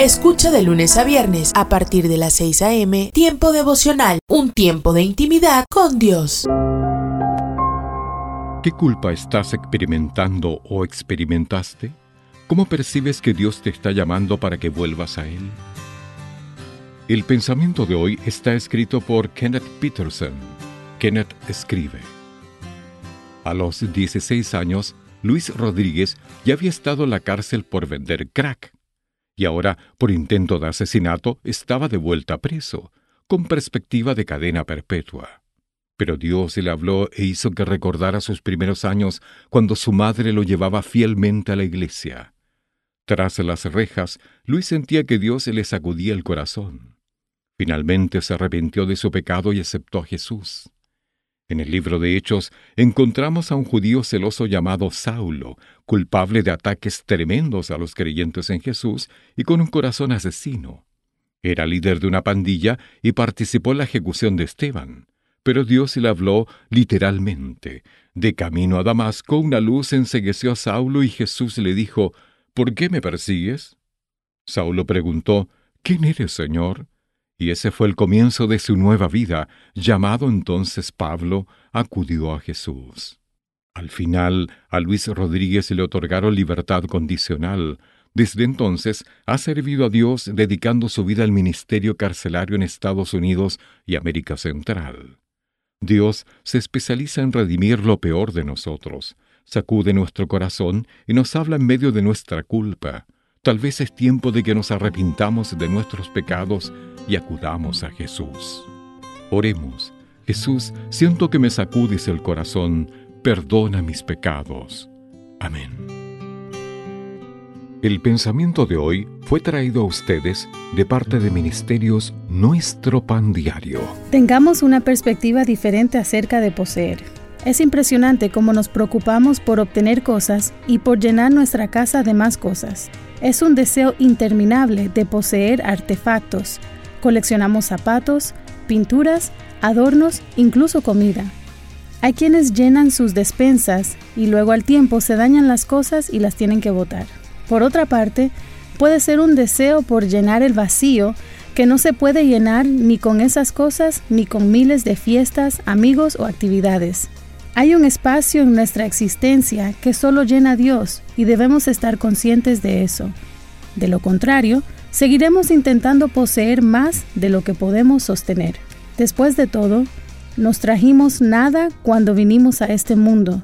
Escucha de lunes a viernes a partir de las 6 a.m. Tiempo devocional, un tiempo de intimidad con Dios. ¿Qué culpa estás experimentando o experimentaste? ¿Cómo percibes que Dios te está llamando para que vuelvas a Él? El pensamiento de hoy está escrito por Kenneth Peterson. Kenneth escribe. A los 16 años, Luis Rodríguez ya había estado en la cárcel por vender crack. Y ahora, por intento de asesinato, estaba de vuelta preso, con perspectiva de cadena perpetua. Pero Dios le habló e hizo que recordara sus primeros años cuando su madre lo llevaba fielmente a la iglesia. Tras las rejas, Luis sentía que Dios le sacudía el corazón. Finalmente se arrepintió de su pecado y aceptó a Jesús. En el libro de Hechos encontramos a un judío celoso llamado Saulo, culpable de ataques tremendos a los creyentes en Jesús y con un corazón asesino. Era líder de una pandilla y participó en la ejecución de Esteban. Pero Dios le habló literalmente. De camino a Damasco una luz ensegueció a Saulo y Jesús le dijo, ¿Por qué me persigues? Saulo preguntó, ¿Quién eres, Señor? Y ese fue el comienzo de su nueva vida. Llamado entonces Pablo, acudió a Jesús. Al final, a Luis Rodríguez le otorgaron libertad condicional. Desde entonces ha servido a Dios dedicando su vida al ministerio carcelario en Estados Unidos y América Central. Dios se especializa en redimir lo peor de nosotros, sacude nuestro corazón y nos habla en medio de nuestra culpa. Tal vez es tiempo de que nos arrepintamos de nuestros pecados y acudamos a Jesús. Oremos. Jesús, siento que me sacudes el corazón, perdona mis pecados. Amén. El pensamiento de hoy fue traído a ustedes de parte de Ministerios Nuestro Pan Diario. Tengamos una perspectiva diferente acerca de poseer. Es impresionante cómo nos preocupamos por obtener cosas y por llenar nuestra casa de más cosas. Es un deseo interminable de poseer artefactos. Coleccionamos zapatos, pinturas, adornos, incluso comida. Hay quienes llenan sus despensas y luego al tiempo se dañan las cosas y las tienen que botar. Por otra parte, puede ser un deseo por llenar el vacío que no se puede llenar ni con esas cosas ni con miles de fiestas, amigos o actividades. Hay un espacio en nuestra existencia que solo llena Dios y debemos estar conscientes de eso. De lo contrario, seguiremos intentando poseer más de lo que podemos sostener. Después de todo, nos trajimos nada cuando vinimos a este mundo,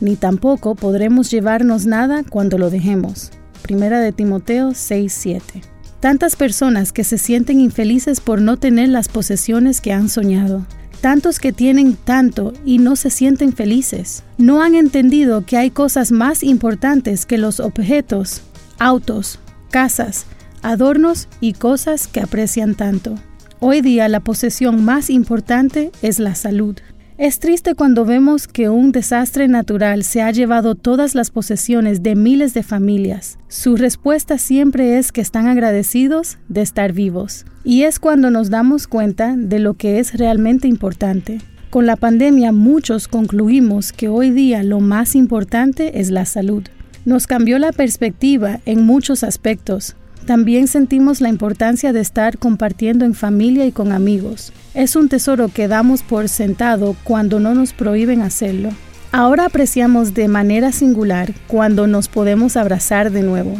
ni tampoco podremos llevarnos nada cuando lo dejemos. Primera de Timoteo 6:7. Tantas personas que se sienten infelices por no tener las posesiones que han soñado. Tantos que tienen tanto y no se sienten felices. No han entendido que hay cosas más importantes que los objetos, autos, casas, adornos y cosas que aprecian tanto. Hoy día la posesión más importante es la salud. Es triste cuando vemos que un desastre natural se ha llevado todas las posesiones de miles de familias. Su respuesta siempre es que están agradecidos de estar vivos. Y es cuando nos damos cuenta de lo que es realmente importante. Con la pandemia muchos concluimos que hoy día lo más importante es la salud. Nos cambió la perspectiva en muchos aspectos, también sentimos la importancia de estar compartiendo en familia y con amigos. Es un tesoro que damos por sentado cuando no nos prohíben hacerlo. Ahora apreciamos de manera singular cuando nos podemos abrazar de nuevo.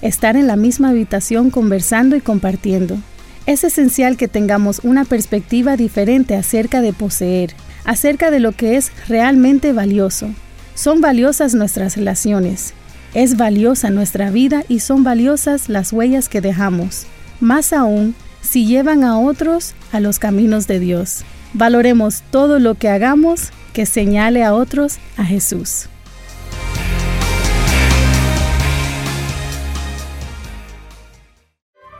estar en la misma habitación conversando y compartiendo. Es esencial que tengamos una perspectiva diferente acerca de poseer, acerca de lo que es realmente valioso. Son valiosas nuestras relaciones, es valiosa nuestra vida y son valiosas las huellas que dejamos. Más aún, si llevan a otros a los caminos de Dios. Valoremos todo lo que hagamos que señale a otros a Jesús.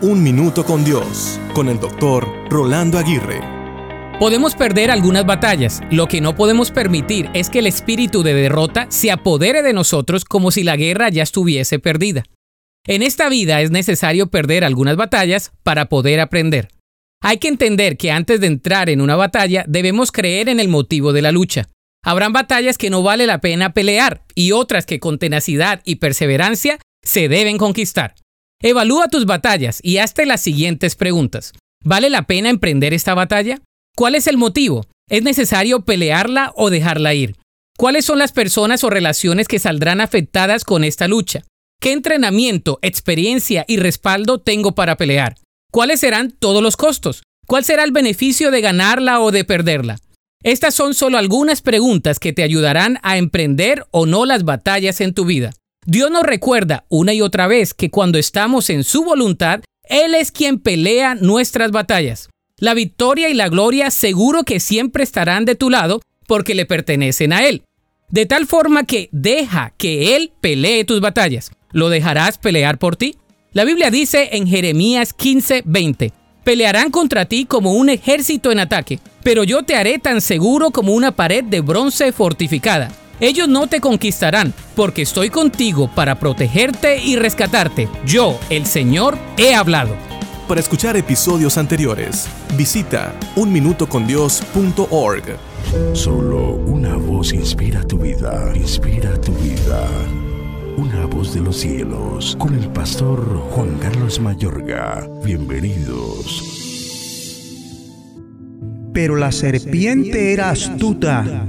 Un minuto con Dios, con el doctor Rolando Aguirre. Podemos perder algunas batallas, lo que no podemos permitir es que el espíritu de derrota se apodere de nosotros como si la guerra ya estuviese perdida. En esta vida es necesario perder algunas batallas para poder aprender. Hay que entender que antes de entrar en una batalla debemos creer en el motivo de la lucha. Habrán batallas que no vale la pena pelear y otras que con tenacidad y perseverancia se deben conquistar. Evalúa tus batallas y hazte las siguientes preguntas. ¿Vale la pena emprender esta batalla? ¿Cuál es el motivo? ¿Es necesario pelearla o dejarla ir? ¿Cuáles son las personas o relaciones que saldrán afectadas con esta lucha? ¿Qué entrenamiento, experiencia y respaldo tengo para pelear? ¿Cuáles serán todos los costos? ¿Cuál será el beneficio de ganarla o de perderla? Estas son solo algunas preguntas que te ayudarán a emprender o no las batallas en tu vida. Dios nos recuerda una y otra vez que cuando estamos en su voluntad, Él es quien pelea nuestras batallas. La victoria y la gloria seguro que siempre estarán de tu lado porque le pertenecen a Él. De tal forma que deja que Él pelee tus batallas. ¿Lo dejarás pelear por ti? La Biblia dice en Jeremías 15:20, pelearán contra ti como un ejército en ataque, pero yo te haré tan seguro como una pared de bronce fortificada. Ellos no te conquistarán, porque estoy contigo para protegerte y rescatarte. Yo, el Señor, he hablado. Para escuchar episodios anteriores, visita unminutocondios.org. Solo una voz inspira tu vida, inspira tu vida. Una voz de los cielos, con el pastor Juan Carlos Mayorga. Bienvenidos. Pero la serpiente era astuta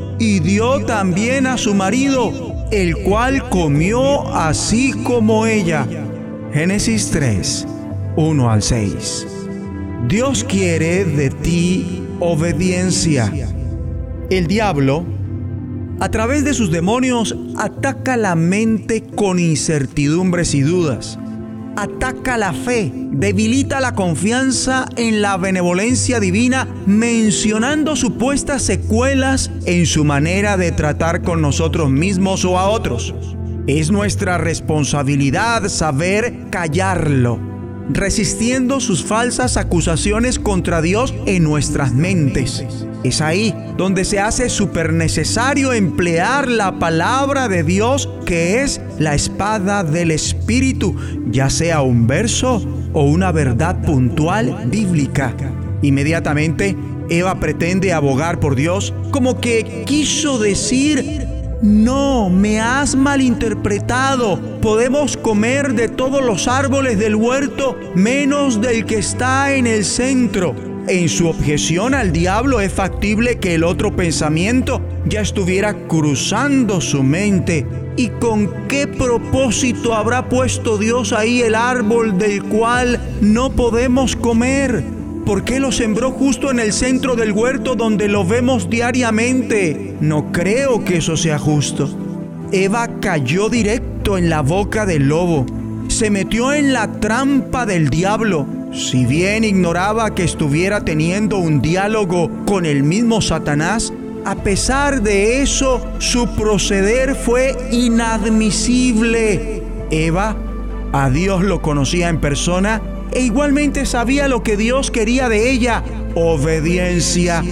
y dio también a su marido, el cual comió así como ella. Génesis 3, 1 al 6. Dios quiere de ti obediencia. El diablo, a través de sus demonios, ataca la mente con incertidumbres y dudas ataca la fe, debilita la confianza en la benevolencia divina, mencionando supuestas secuelas en su manera de tratar con nosotros mismos o a otros. Es nuestra responsabilidad saber callarlo, resistiendo sus falsas acusaciones contra Dios en nuestras mentes. Es ahí donde se hace súper necesario emplear la palabra de Dios que es la espada del Espíritu, ya sea un verso o una verdad puntual bíblica. Inmediatamente, Eva pretende abogar por Dios como que quiso decir, No, me has malinterpretado. Podemos comer de todos los árboles del huerto menos del que está en el centro. En su objeción al diablo es factible que el otro pensamiento ya estuviera cruzando su mente. ¿Y con qué propósito habrá puesto Dios ahí el árbol del cual no podemos comer? ¿Por qué lo sembró justo en el centro del huerto donde lo vemos diariamente? No creo que eso sea justo. Eva cayó directo en la boca del lobo. Se metió en la trampa del diablo. Si bien ignoraba que estuviera teniendo un diálogo con el mismo Satanás, a pesar de eso, su proceder fue inadmisible. Eva, a Dios lo conocía en persona e igualmente sabía lo que Dios quería de ella, obediencia.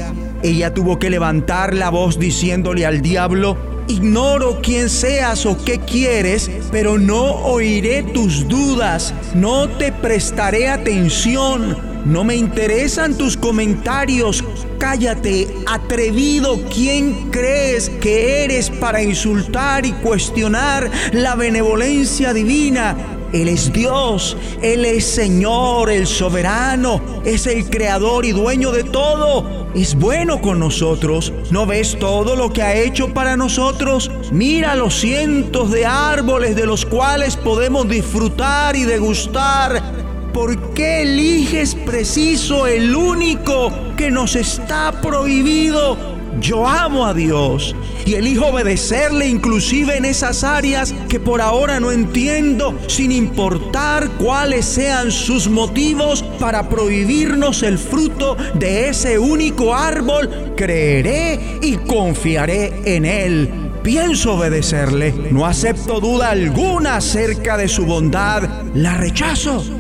Ella tuvo que levantar la voz diciéndole al diablo, Ignoro quién seas o qué quieres, pero no oiré tus dudas, no te prestaré atención, no me interesan tus comentarios. Cállate, atrevido, ¿quién crees que eres para insultar y cuestionar la benevolencia divina? Él es Dios, Él es Señor, el soberano, es el creador y dueño de todo. Es bueno con nosotros. ¿No ves todo lo que ha hecho para nosotros? Mira los cientos de árboles de los cuales podemos disfrutar y degustar. ¿Por qué eliges preciso el único que nos está prohibido? Yo amo a Dios y elijo obedecerle inclusive en esas áreas que por ahora no entiendo, sin importar cuáles sean sus motivos para prohibirnos el fruto de ese único árbol. Creeré y confiaré en Él. Pienso obedecerle. No acepto duda alguna acerca de su bondad. La rechazo.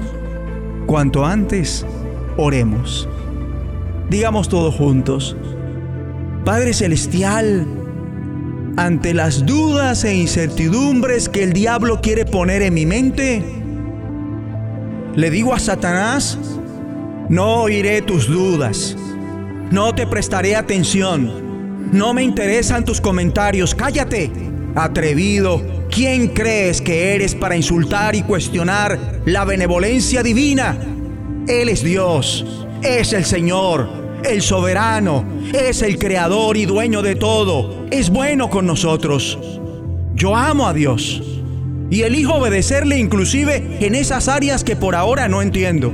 Cuanto antes, oremos. Digamos todos juntos. Padre Celestial, ante las dudas e incertidumbres que el diablo quiere poner en mi mente, le digo a Satanás, no oiré tus dudas, no te prestaré atención, no me interesan tus comentarios, cállate, atrevido, ¿quién crees que eres para insultar y cuestionar la benevolencia divina? Él es Dios, es el Señor el soberano, es el creador y dueño de todo, es bueno con nosotros. Yo amo a Dios y elijo obedecerle inclusive en esas áreas que por ahora no entiendo.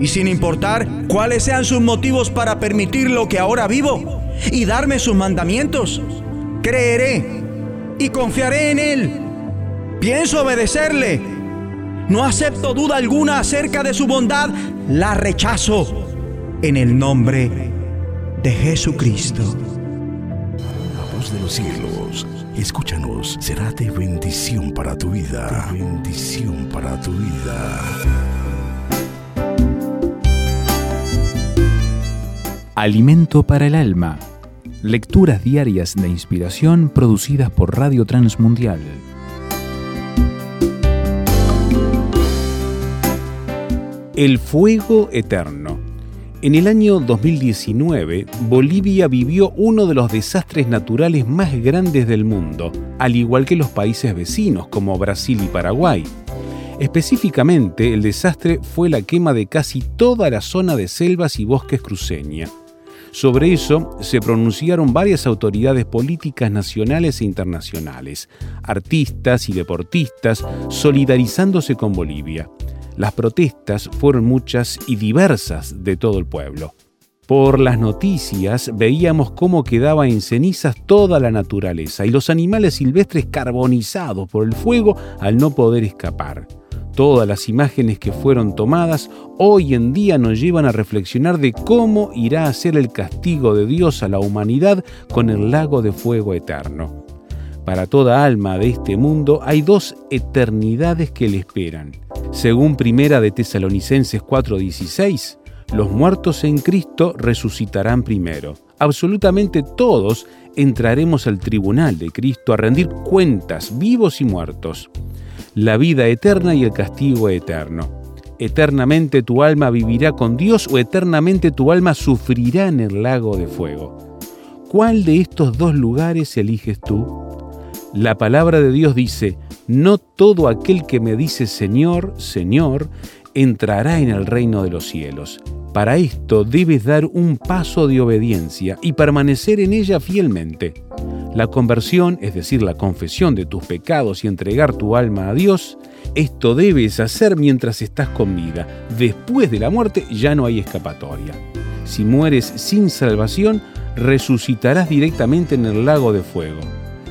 Y sin importar cuáles sean sus motivos para permitir lo que ahora vivo y darme sus mandamientos, creeré y confiaré en Él. Pienso obedecerle. No acepto duda alguna acerca de su bondad, la rechazo en el nombre de Jesucristo. La voz de los cielos, escúchanos, será de bendición para tu vida. De bendición para tu vida. Alimento para el alma. Lecturas diarias de inspiración producidas por Radio Transmundial. El fuego eterno. En el año 2019, Bolivia vivió uno de los desastres naturales más grandes del mundo, al igual que los países vecinos como Brasil y Paraguay. Específicamente, el desastre fue la quema de casi toda la zona de selvas y bosques cruceña. Sobre eso se pronunciaron varias autoridades políticas nacionales e internacionales, artistas y deportistas solidarizándose con Bolivia. Las protestas fueron muchas y diversas de todo el pueblo. Por las noticias veíamos cómo quedaba en cenizas toda la naturaleza y los animales silvestres carbonizados por el fuego al no poder escapar. Todas las imágenes que fueron tomadas hoy en día nos llevan a reflexionar de cómo irá a ser el castigo de Dios a la humanidad con el lago de fuego eterno. Para toda alma de este mundo hay dos eternidades que le esperan. Según Primera de Tesalonicenses 4:16, los muertos en Cristo resucitarán primero. Absolutamente todos entraremos al tribunal de Cristo a rendir cuentas, vivos y muertos. La vida eterna y el castigo eterno. Eternamente tu alma vivirá con Dios o eternamente tu alma sufrirá en el lago de fuego. ¿Cuál de estos dos lugares eliges tú? La palabra de Dios dice, no todo aquel que me dice Señor, Señor, entrará en el reino de los cielos. Para esto debes dar un paso de obediencia y permanecer en ella fielmente. La conversión, es decir, la confesión de tus pecados y entregar tu alma a Dios, esto debes hacer mientras estás con vida. Después de la muerte ya no hay escapatoria. Si mueres sin salvación, resucitarás directamente en el lago de fuego.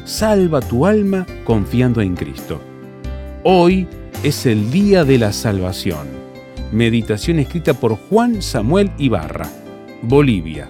Salva tu alma confiando en Cristo. Hoy es el día de la salvación. Meditación escrita por Juan Samuel Ibarra, Bolivia.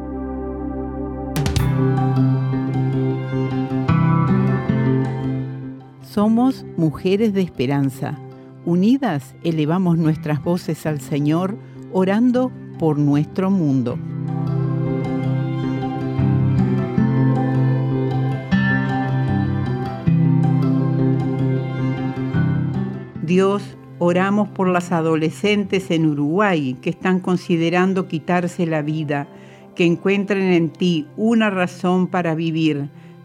Somos mujeres de esperanza. Unidas elevamos nuestras voces al Señor, orando por nuestro mundo. Dios, oramos por las adolescentes en Uruguay que están considerando quitarse la vida, que encuentren en ti una razón para vivir.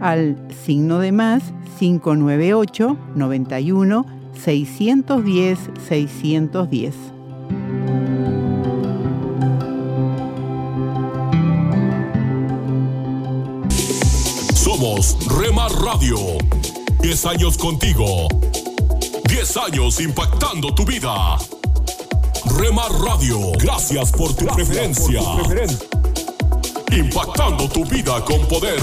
al signo de más 598 91 610 610. Somos Remar Radio. 10 años contigo. 10 años impactando tu vida. Remar Radio, gracias por tu preferencia. Impactando tu vida con poder.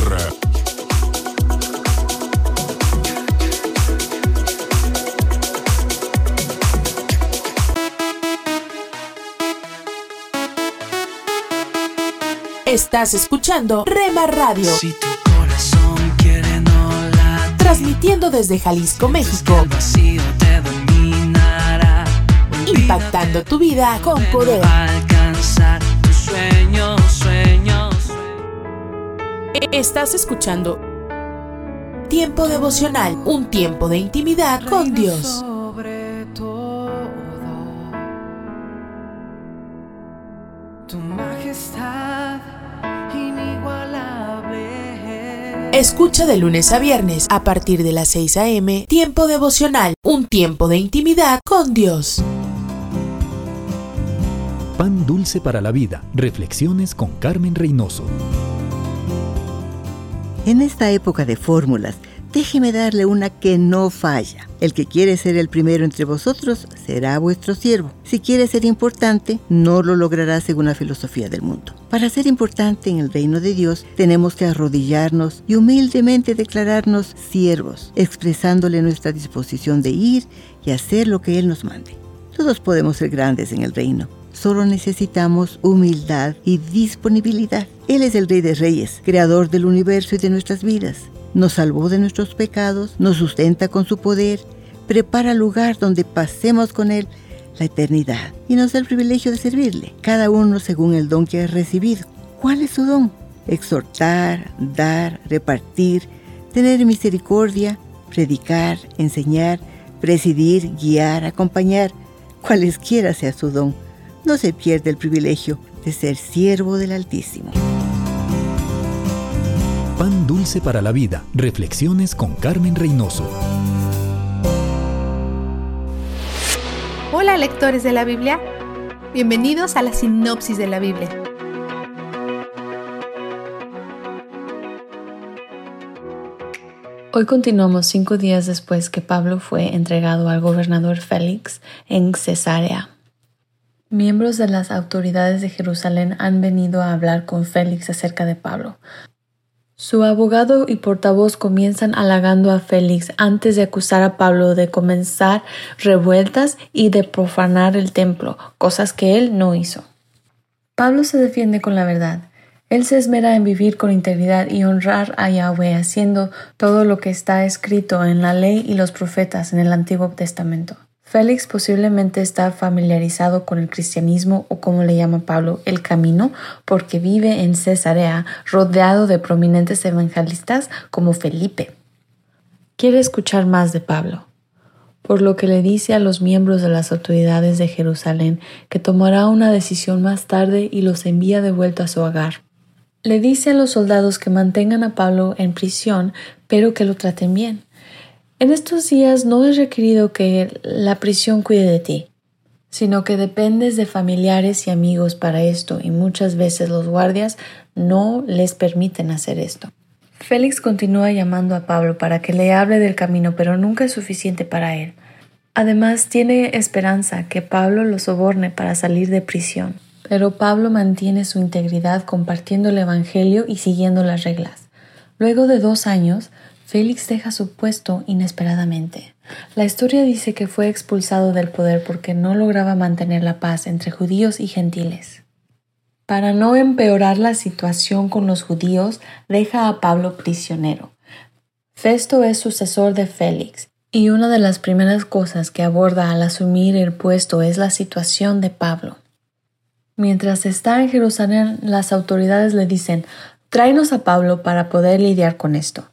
Estás escuchando Rema Radio. Transmitiendo desde Jalisco, México. Impactando tu vida con poder. Alcanzar tus sueños, sueños. Estás escuchando Tiempo devocional, un tiempo de intimidad con Dios. Escucha de lunes a viernes a partir de las 6 a.m. Tiempo devocional, un tiempo de intimidad con Dios. Pan dulce para la vida. Reflexiones con Carmen Reynoso. En esta época de fórmulas, déjeme darle una que no falla. El que quiere ser el primero entre vosotros será vuestro siervo. Si quiere ser importante, no lo logrará según la filosofía del mundo. Para ser importante en el reino de Dios, tenemos que arrodillarnos y humildemente declararnos siervos, expresándole nuestra disposición de ir y hacer lo que Él nos mande. Todos podemos ser grandes en el reino. Solo necesitamos humildad y disponibilidad. Él es el Rey de Reyes, creador del universo y de nuestras vidas. Nos salvó de nuestros pecados, nos sustenta con su poder, prepara lugar donde pasemos con Él la eternidad y nos da el privilegio de servirle, cada uno según el don que ha recibido. ¿Cuál es su don? Exhortar, dar, repartir, tener misericordia, predicar, enseñar, presidir, guiar, acompañar, cualesquiera sea su don no se pierde el privilegio de ser siervo del Altísimo. Pan dulce para la vida. Reflexiones con Carmen Reynoso. Hola lectores de la Biblia, bienvenidos a la sinopsis de la Biblia. Hoy continuamos cinco días después que Pablo fue entregado al gobernador Félix en Cesarea. Miembros de las autoridades de Jerusalén han venido a hablar con Félix acerca de Pablo. Su abogado y portavoz comienzan halagando a Félix antes de acusar a Pablo de comenzar revueltas y de profanar el templo, cosas que él no hizo. Pablo se defiende con la verdad. Él se esmera en vivir con integridad y honrar a Yahweh haciendo todo lo que está escrito en la ley y los profetas en el Antiguo Testamento. Félix posiblemente está familiarizado con el cristianismo o como le llama Pablo, el camino, porque vive en Cesarea rodeado de prominentes evangelistas como Felipe. Quiere escuchar más de Pablo, por lo que le dice a los miembros de las autoridades de Jerusalén que tomará una decisión más tarde y los envía de vuelta a su hogar. Le dice a los soldados que mantengan a Pablo en prisión, pero que lo traten bien en estos días no es requerido que la prisión cuide de ti, sino que dependes de familiares y amigos para esto y muchas veces los guardias no les permiten hacer esto. Félix continúa llamando a Pablo para que le hable del camino, pero nunca es suficiente para él. Además, tiene esperanza que Pablo lo soborne para salir de prisión. Pero Pablo mantiene su integridad compartiendo el Evangelio y siguiendo las reglas. Luego de dos años, Félix deja su puesto inesperadamente. La historia dice que fue expulsado del poder porque no lograba mantener la paz entre judíos y gentiles. Para no empeorar la situación con los judíos, deja a Pablo prisionero. Festo es sucesor de Félix, y una de las primeras cosas que aborda al asumir el puesto es la situación de Pablo. Mientras está en Jerusalén, las autoridades le dicen, tráenos a Pablo para poder lidiar con esto.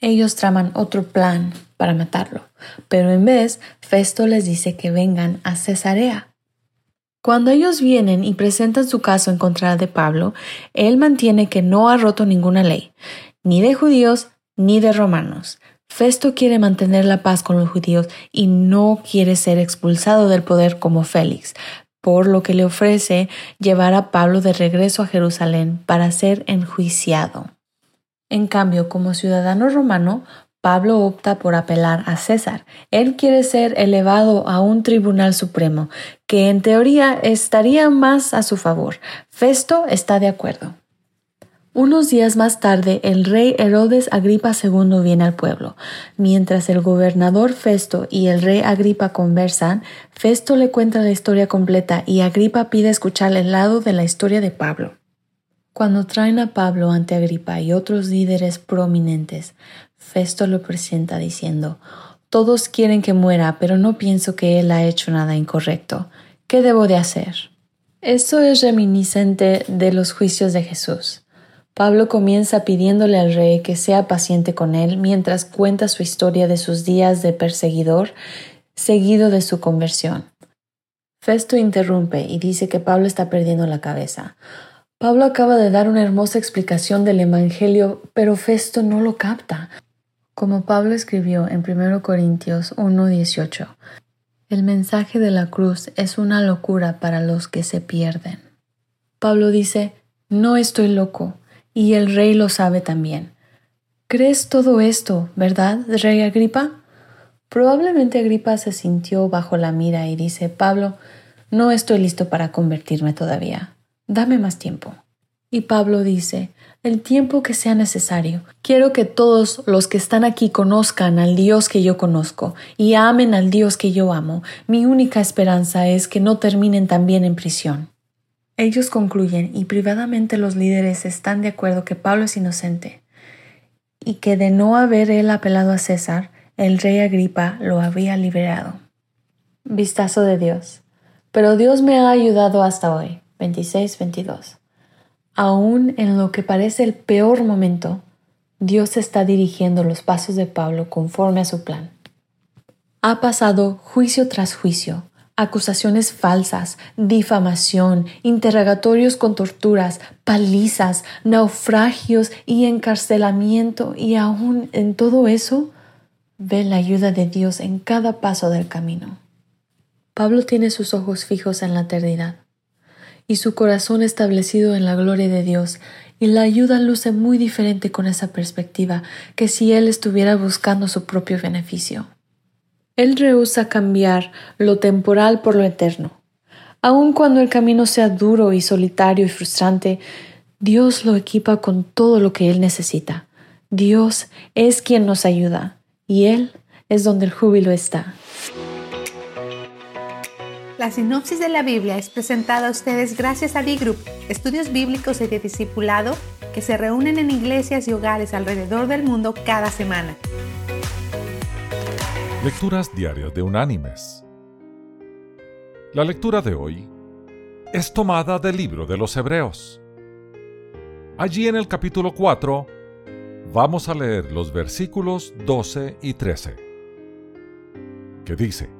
Ellos traman otro plan para matarlo, pero en vez, Festo les dice que vengan a Cesarea. Cuando ellos vienen y presentan su caso en contra de Pablo, él mantiene que no ha roto ninguna ley, ni de judíos ni de romanos. Festo quiere mantener la paz con los judíos y no quiere ser expulsado del poder como Félix, por lo que le ofrece llevar a Pablo de regreso a Jerusalén para ser enjuiciado. En cambio, como ciudadano romano, Pablo opta por apelar a César. Él quiere ser elevado a un tribunal supremo, que en teoría estaría más a su favor. Festo está de acuerdo. Unos días más tarde, el rey Herodes Agripa II viene al pueblo. Mientras el gobernador Festo y el rey Agripa conversan, Festo le cuenta la historia completa y Agripa pide escuchar el lado de la historia de Pablo. Cuando traen a Pablo ante Agripa y otros líderes prominentes, Festo lo presenta diciendo, Todos quieren que muera, pero no pienso que él ha hecho nada incorrecto. ¿Qué debo de hacer? Esto es reminiscente de los juicios de Jesús. Pablo comienza pidiéndole al rey que sea paciente con él mientras cuenta su historia de sus días de perseguidor, seguido de su conversión. Festo interrumpe y dice que Pablo está perdiendo la cabeza. Pablo acaba de dar una hermosa explicación del Evangelio, pero Festo no lo capta. Como Pablo escribió en 1 Corintios 1:18, el mensaje de la cruz es una locura para los que se pierden. Pablo dice, no estoy loco, y el rey lo sabe también. ¿Crees todo esto, verdad, rey Agripa? Probablemente Agripa se sintió bajo la mira y dice, Pablo, no estoy listo para convertirme todavía dame más tiempo. Y Pablo dice, el tiempo que sea necesario. Quiero que todos los que están aquí conozcan al Dios que yo conozco y amen al Dios que yo amo. Mi única esperanza es que no terminen también en prisión. Ellos concluyen y privadamente los líderes están de acuerdo que Pablo es inocente y que de no haber él apelado a César, el rey Agripa lo habría liberado. Vistazo de Dios. Pero Dios me ha ayudado hasta hoy. 26-22. Aún en lo que parece el peor momento, Dios está dirigiendo los pasos de Pablo conforme a su plan. Ha pasado juicio tras juicio, acusaciones falsas, difamación, interrogatorios con torturas, palizas, naufragios y encarcelamiento, y aún en todo eso, ve la ayuda de Dios en cada paso del camino. Pablo tiene sus ojos fijos en la eternidad y su corazón establecido en la gloria de Dios, y la ayuda luce muy diferente con esa perspectiva que si él estuviera buscando su propio beneficio. Él rehúsa cambiar lo temporal por lo eterno. Aun cuando el camino sea duro y solitario y frustrante, Dios lo equipa con todo lo que Él necesita. Dios es quien nos ayuda y Él es donde el júbilo está. La sinopsis de la Biblia es presentada a ustedes gracias a D-Group, estudios bíblicos y de discipulado que se reúnen en iglesias y hogares alrededor del mundo cada semana. Lecturas diarias de Unánimes. La lectura de hoy es tomada del libro de los Hebreos. Allí en el capítulo 4 vamos a leer los versículos 12 y 13, que dice,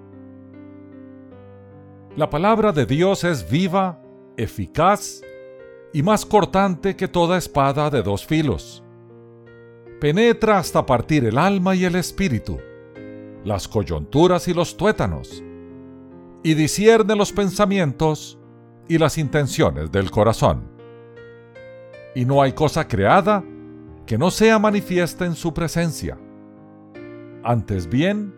La palabra de Dios es viva, eficaz y más cortante que toda espada de dos filos. Penetra hasta partir el alma y el espíritu, las coyunturas y los tuétanos y discierne los pensamientos y las intenciones del corazón. Y no hay cosa creada que no sea manifiesta en su presencia. Antes bien,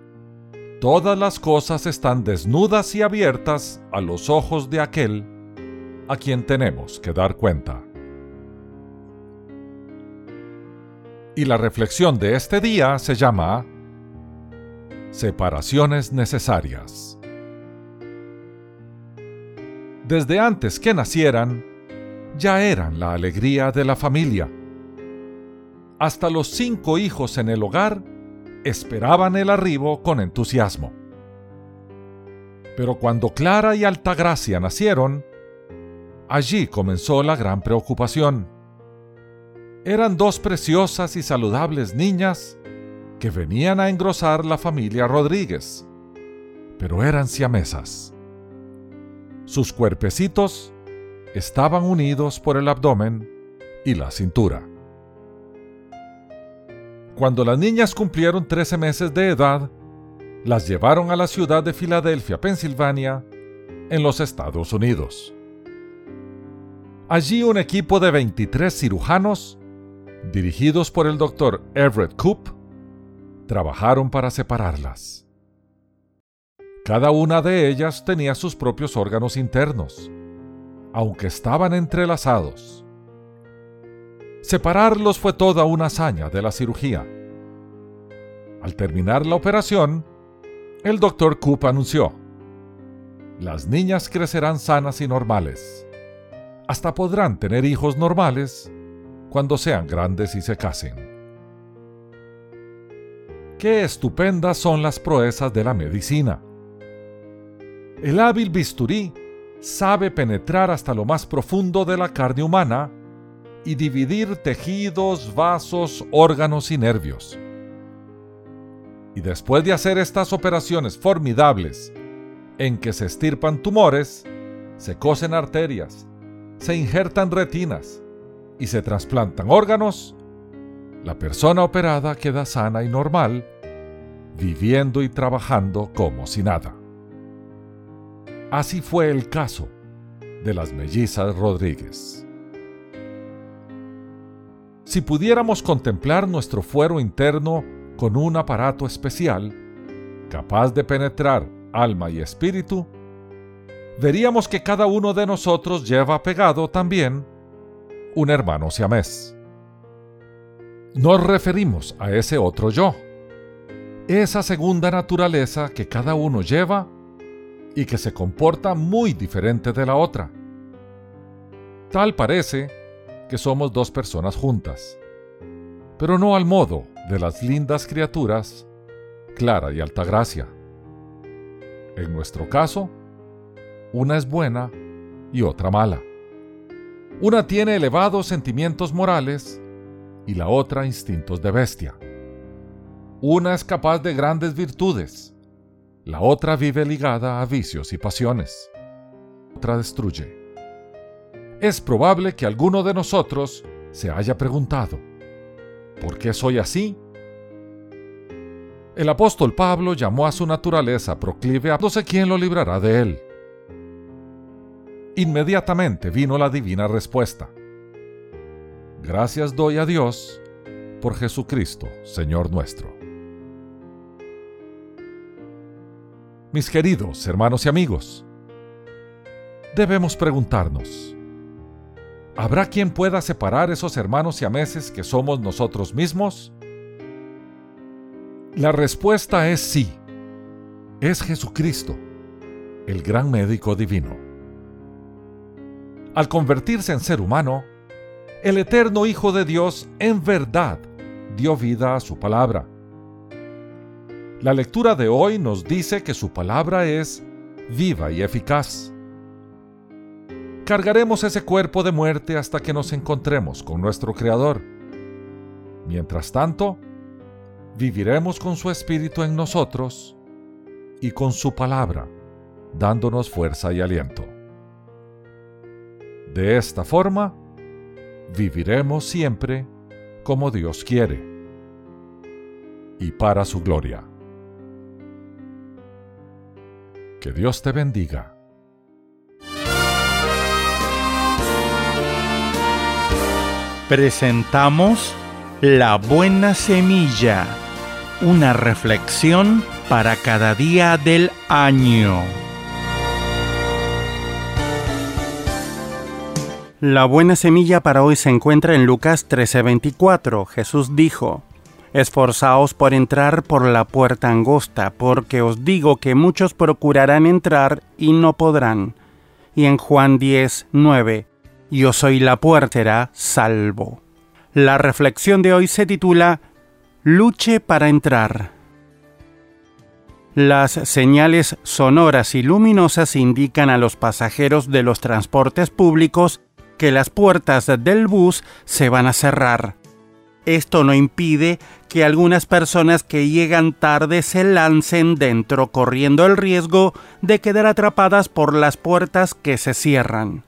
todas las cosas están desnudas y abiertas a los ojos de aquel a quien tenemos que dar cuenta. Y la reflexión de este día se llama Separaciones necesarias desde antes que nacieran, ya eran la alegría de la familia. Hasta los cinco hijos en el hogar esperaban el arribo con entusiasmo. Pero cuando Clara y Altagracia nacieron, allí comenzó la gran preocupación. Eran dos preciosas y saludables niñas que venían a engrosar la familia Rodríguez, pero eran siamesas. Sus cuerpecitos estaban unidos por el abdomen y la cintura. Cuando las niñas cumplieron 13 meses de edad, las llevaron a la ciudad de Filadelfia, Pensilvania, en los Estados Unidos. Allí un equipo de 23 cirujanos, dirigidos por el doctor Everett Coop, trabajaron para separarlas. Cada una de ellas tenía sus propios órganos internos, aunque estaban entrelazados. Separarlos fue toda una hazaña de la cirugía. Al terminar la operación, el doctor Coop anunció, las niñas crecerán sanas y normales. Hasta podrán tener hijos normales cuando sean grandes y se casen. Qué estupendas son las proezas de la medicina. El hábil bisturí sabe penetrar hasta lo más profundo de la carne humana y dividir tejidos, vasos, órganos y nervios. Y después de hacer estas operaciones formidables, en que se estirpan tumores, se cosen arterias, se injertan retinas y se trasplantan órganos, la persona operada queda sana y normal, viviendo y trabajando como si nada. Así fue el caso de las mellizas Rodríguez. Si pudiéramos contemplar nuestro fuero interno con un aparato especial, capaz de penetrar alma y espíritu, veríamos que cada uno de nosotros lleva pegado también un hermano siamés. Nos referimos a ese otro yo, esa segunda naturaleza que cada uno lleva y que se comporta muy diferente de la otra. Tal parece que somos dos personas juntas, pero no al modo de las lindas criaturas Clara y Altagracia. En nuestro caso, una es buena y otra mala. Una tiene elevados sentimientos morales y la otra instintos de bestia. Una es capaz de grandes virtudes la otra vive ligada a vicios y pasiones. Otra destruye. Es probable que alguno de nosotros se haya preguntado, ¿por qué soy así? El apóstol Pablo llamó a su naturaleza proclive a no sé quién lo librará de él. Inmediatamente vino la divina respuesta. Gracias doy a Dios por Jesucristo, Señor nuestro. Mis queridos hermanos y amigos, debemos preguntarnos, ¿habrá quien pueda separar esos hermanos y ameses que somos nosotros mismos? La respuesta es sí. Es Jesucristo, el gran médico divino. Al convertirse en ser humano, el eterno Hijo de Dios en verdad dio vida a su palabra. La lectura de hoy nos dice que su palabra es viva y eficaz. Cargaremos ese cuerpo de muerte hasta que nos encontremos con nuestro Creador. Mientras tanto, viviremos con su Espíritu en nosotros y con su palabra, dándonos fuerza y aliento. De esta forma, viviremos siempre como Dios quiere y para su gloria. Que Dios te bendiga. Presentamos La Buena Semilla una reflexión para cada día del año. La buena semilla para hoy se encuentra en Lucas 13:24. Jesús dijo, Esforzaos por entrar por la puerta angosta, porque os digo que muchos procurarán entrar y no podrán. Y en Juan 10:9, Yo soy la puertera, salvo. La reflexión de hoy se titula Luche para entrar. Las señales sonoras y luminosas indican a los pasajeros de los transportes públicos que las puertas del bus se van a cerrar. Esto no impide que algunas personas que llegan tarde se lancen dentro corriendo el riesgo de quedar atrapadas por las puertas que se cierran.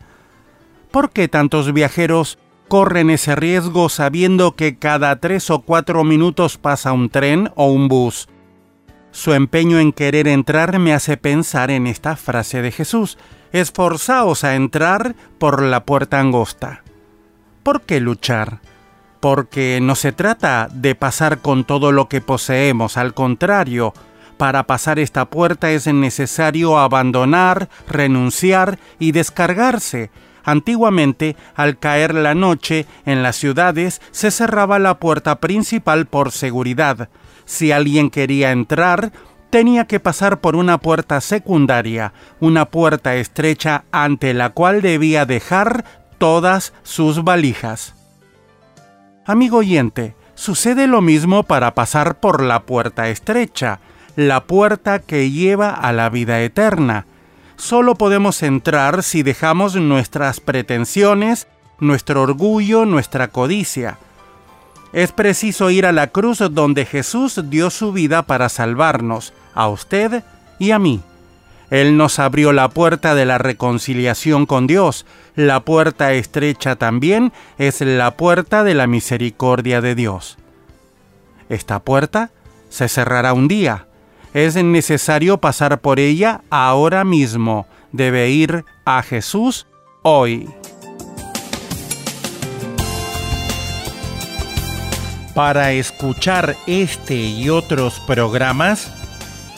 ¿Por qué tantos viajeros corren ese riesgo sabiendo que cada tres o cuatro minutos pasa un tren o un bus. Su empeño en querer entrar me hace pensar en esta frase de Jesús, esforzaos a entrar por la puerta angosta. ¿Por qué luchar? Porque no se trata de pasar con todo lo que poseemos, al contrario, para pasar esta puerta es necesario abandonar, renunciar y descargarse, Antiguamente, al caer la noche, en las ciudades se cerraba la puerta principal por seguridad. Si alguien quería entrar, tenía que pasar por una puerta secundaria, una puerta estrecha ante la cual debía dejar todas sus valijas. Amigo oyente, sucede lo mismo para pasar por la puerta estrecha, la puerta que lleva a la vida eterna solo podemos entrar si dejamos nuestras pretensiones, nuestro orgullo, nuestra codicia. Es preciso ir a la cruz donde Jesús dio su vida para salvarnos, a usted y a mí. Él nos abrió la puerta de la reconciliación con Dios. La puerta estrecha también es la puerta de la misericordia de Dios. Esta puerta se cerrará un día, es necesario pasar por ella ahora mismo. Debe ir a Jesús hoy. Para escuchar este y otros programas,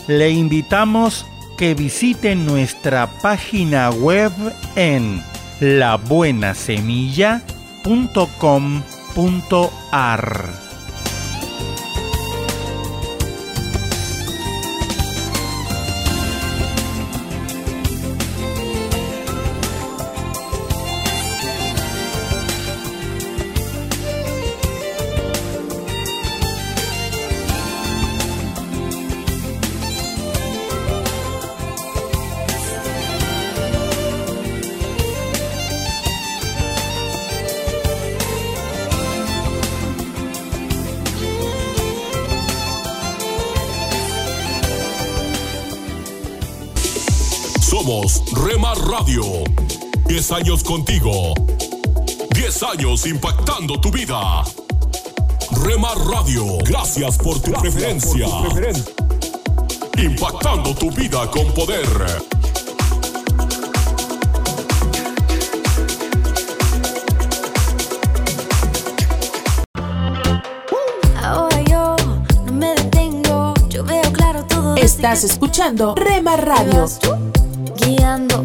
le invitamos que visite nuestra página web en labuenasemilla.com.ar. Radio. 10 años contigo. 10 años impactando tu vida. Remar Radio, gracias por tu preferencia. Impactando tu vida con poder. Ahora yo no me detengo, yo veo claro todo. Estás escuchando Rema Radio. Guiando,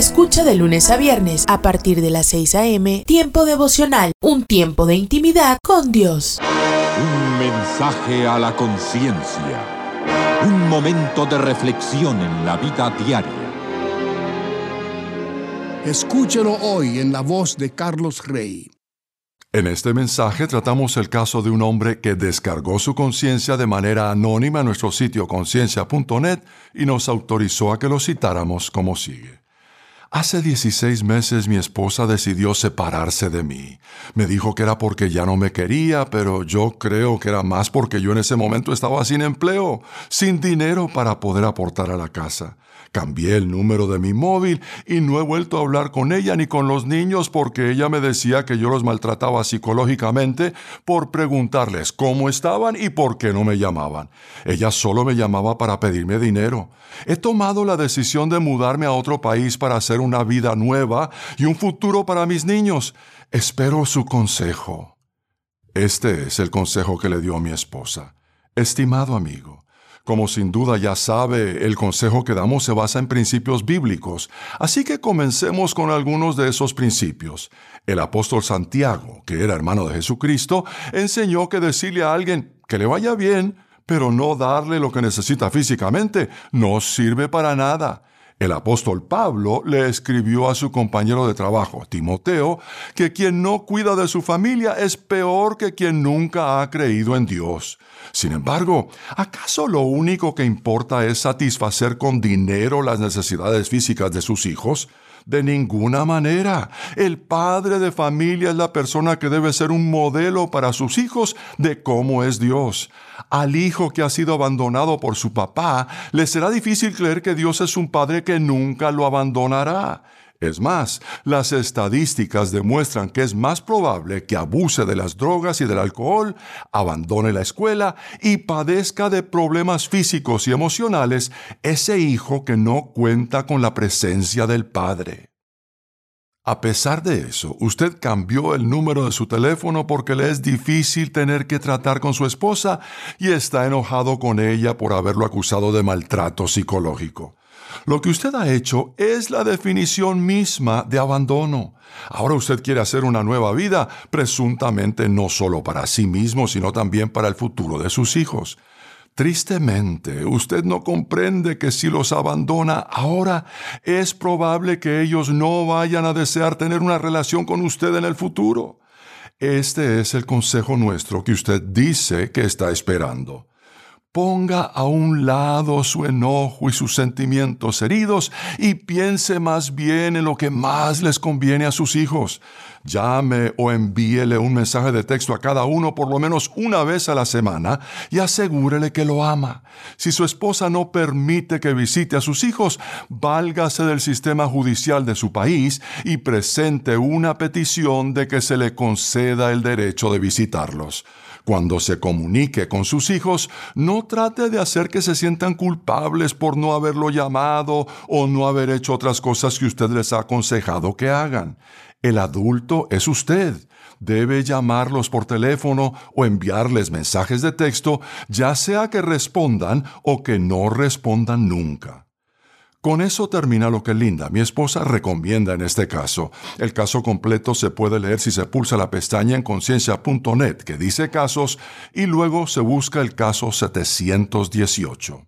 Escucha de lunes a viernes a partir de las 6 a.m. Tiempo devocional, un tiempo de intimidad con Dios. Un mensaje a la conciencia. Un momento de reflexión en la vida diaria. Escúchelo hoy en la voz de Carlos Rey. En este mensaje tratamos el caso de un hombre que descargó su conciencia de manera anónima en nuestro sitio conciencia.net y nos autorizó a que lo citáramos como sigue. Hace 16 meses mi esposa decidió separarse de mí. Me dijo que era porque ya no me quería, pero yo creo que era más porque yo en ese momento estaba sin empleo, sin dinero para poder aportar a la casa. Cambié el número de mi móvil y no he vuelto a hablar con ella ni con los niños porque ella me decía que yo los maltrataba psicológicamente por preguntarles cómo estaban y por qué no me llamaban. Ella solo me llamaba para pedirme dinero. He tomado la decisión de mudarme a otro país para hacer una vida nueva y un futuro para mis niños. Espero su consejo. Este es el consejo que le dio mi esposa. Estimado amigo, como sin duda ya sabe, el consejo que damos se basa en principios bíblicos, así que comencemos con algunos de esos principios. El apóstol Santiago, que era hermano de Jesucristo, enseñó que decirle a alguien que le vaya bien, pero no darle lo que necesita físicamente, no sirve para nada. El apóstol Pablo le escribió a su compañero de trabajo, Timoteo, que quien no cuida de su familia es peor que quien nunca ha creído en Dios. Sin embargo, ¿acaso lo único que importa es satisfacer con dinero las necesidades físicas de sus hijos? De ninguna manera. El padre de familia es la persona que debe ser un modelo para sus hijos de cómo es Dios. Al hijo que ha sido abandonado por su papá, le será difícil creer que Dios es un padre que nunca lo abandonará. Es más, las estadísticas demuestran que es más probable que abuse de las drogas y del alcohol, abandone la escuela y padezca de problemas físicos y emocionales ese hijo que no cuenta con la presencia del padre. A pesar de eso, usted cambió el número de su teléfono porque le es difícil tener que tratar con su esposa y está enojado con ella por haberlo acusado de maltrato psicológico. Lo que usted ha hecho es la definición misma de abandono. Ahora usted quiere hacer una nueva vida, presuntamente no solo para sí mismo, sino también para el futuro de sus hijos. Tristemente, usted no comprende que si los abandona ahora, es probable que ellos no vayan a desear tener una relación con usted en el futuro. Este es el consejo nuestro que usted dice que está esperando. Ponga a un lado su enojo y sus sentimientos heridos y piense más bien en lo que más les conviene a sus hijos. Llame o envíele un mensaje de texto a cada uno por lo menos una vez a la semana y asegúrele que lo ama. Si su esposa no permite que visite a sus hijos, válgase del sistema judicial de su país y presente una petición de que se le conceda el derecho de visitarlos. Cuando se comunique con sus hijos, no trate de hacer que se sientan culpables por no haberlo llamado o no haber hecho otras cosas que usted les ha aconsejado que hagan. El adulto es usted. Debe llamarlos por teléfono o enviarles mensajes de texto, ya sea que respondan o que no respondan nunca. Con eso termina lo que Linda, mi esposa, recomienda en este caso. El caso completo se puede leer si se pulsa la pestaña en conciencia.net que dice casos y luego se busca el caso 718.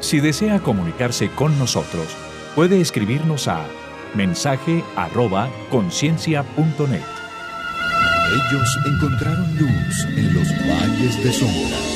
Si desea comunicarse con nosotros, puede escribirnos a mensaje arroba conciencia.net. Ellos encontraron luz en los valles de sombras.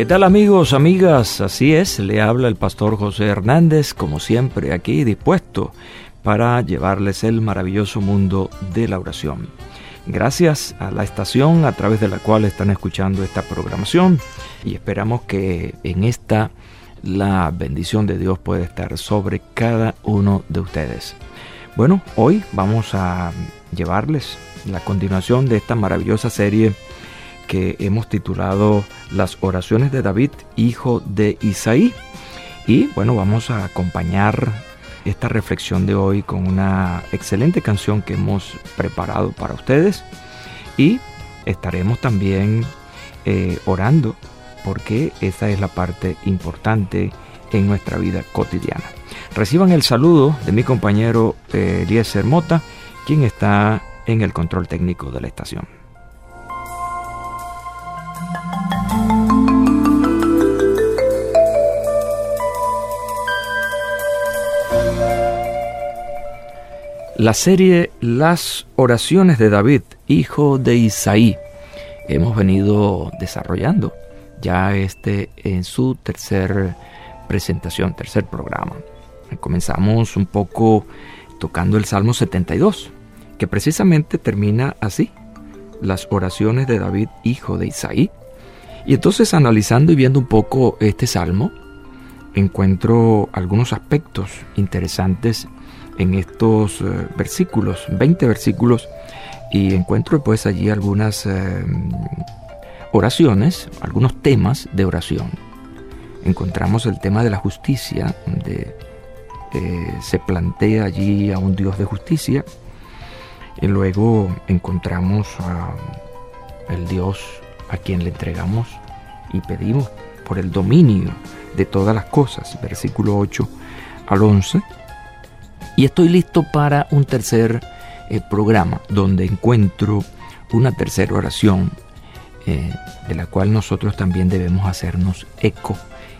¿Qué tal amigos, amigas? Así es, le habla el pastor José Hernández, como siempre, aquí dispuesto para llevarles el maravilloso mundo de la oración. Gracias a la estación a través de la cual están escuchando esta programación y esperamos que en esta la bendición de Dios pueda estar sobre cada uno de ustedes. Bueno, hoy vamos a llevarles la continuación de esta maravillosa serie que hemos titulado Las oraciones de David, hijo de Isaí. Y bueno, vamos a acompañar esta reflexión de hoy con una excelente canción que hemos preparado para ustedes. Y estaremos también eh, orando porque esa es la parte importante en nuestra vida cotidiana. Reciban el saludo de mi compañero eh, Eliezer Mota, quien está en el control técnico de la estación. La serie Las oraciones de David, hijo de Isaí, hemos venido desarrollando ya este en su tercer presentación, tercer programa. Comenzamos un poco tocando el Salmo 72, que precisamente termina así, las oraciones de David, hijo de Isaí. Y entonces analizando y viendo un poco este salmo, encuentro algunos aspectos interesantes en estos eh, versículos, 20 versículos, y encuentro pues allí algunas eh, oraciones, algunos temas de oración. Encontramos el tema de la justicia, donde eh, se plantea allí a un Dios de justicia, y luego encontramos a el Dios a quien le entregamos y pedimos por el dominio de todas las cosas, versículo 8 al 11 y estoy listo para un tercer eh, programa donde encuentro una tercera oración eh, de la cual nosotros también debemos hacernos eco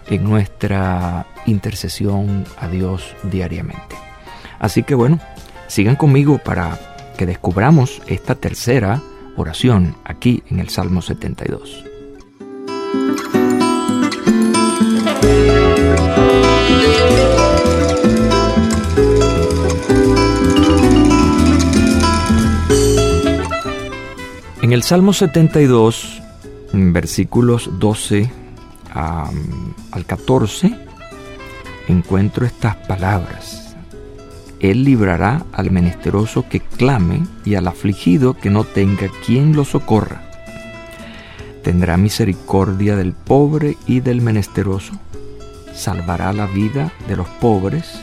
en nuestra intercesión a Dios diariamente. Así que bueno, sigan conmigo para que descubramos esta tercera oración aquí en el Salmo 72. En el Salmo 72, versículos 12 al 14, encuentro estas palabras. Él librará al menesteroso que clame y al afligido que no tenga quien lo socorra. Tendrá misericordia del pobre y del menesteroso. Salvará la vida de los pobres.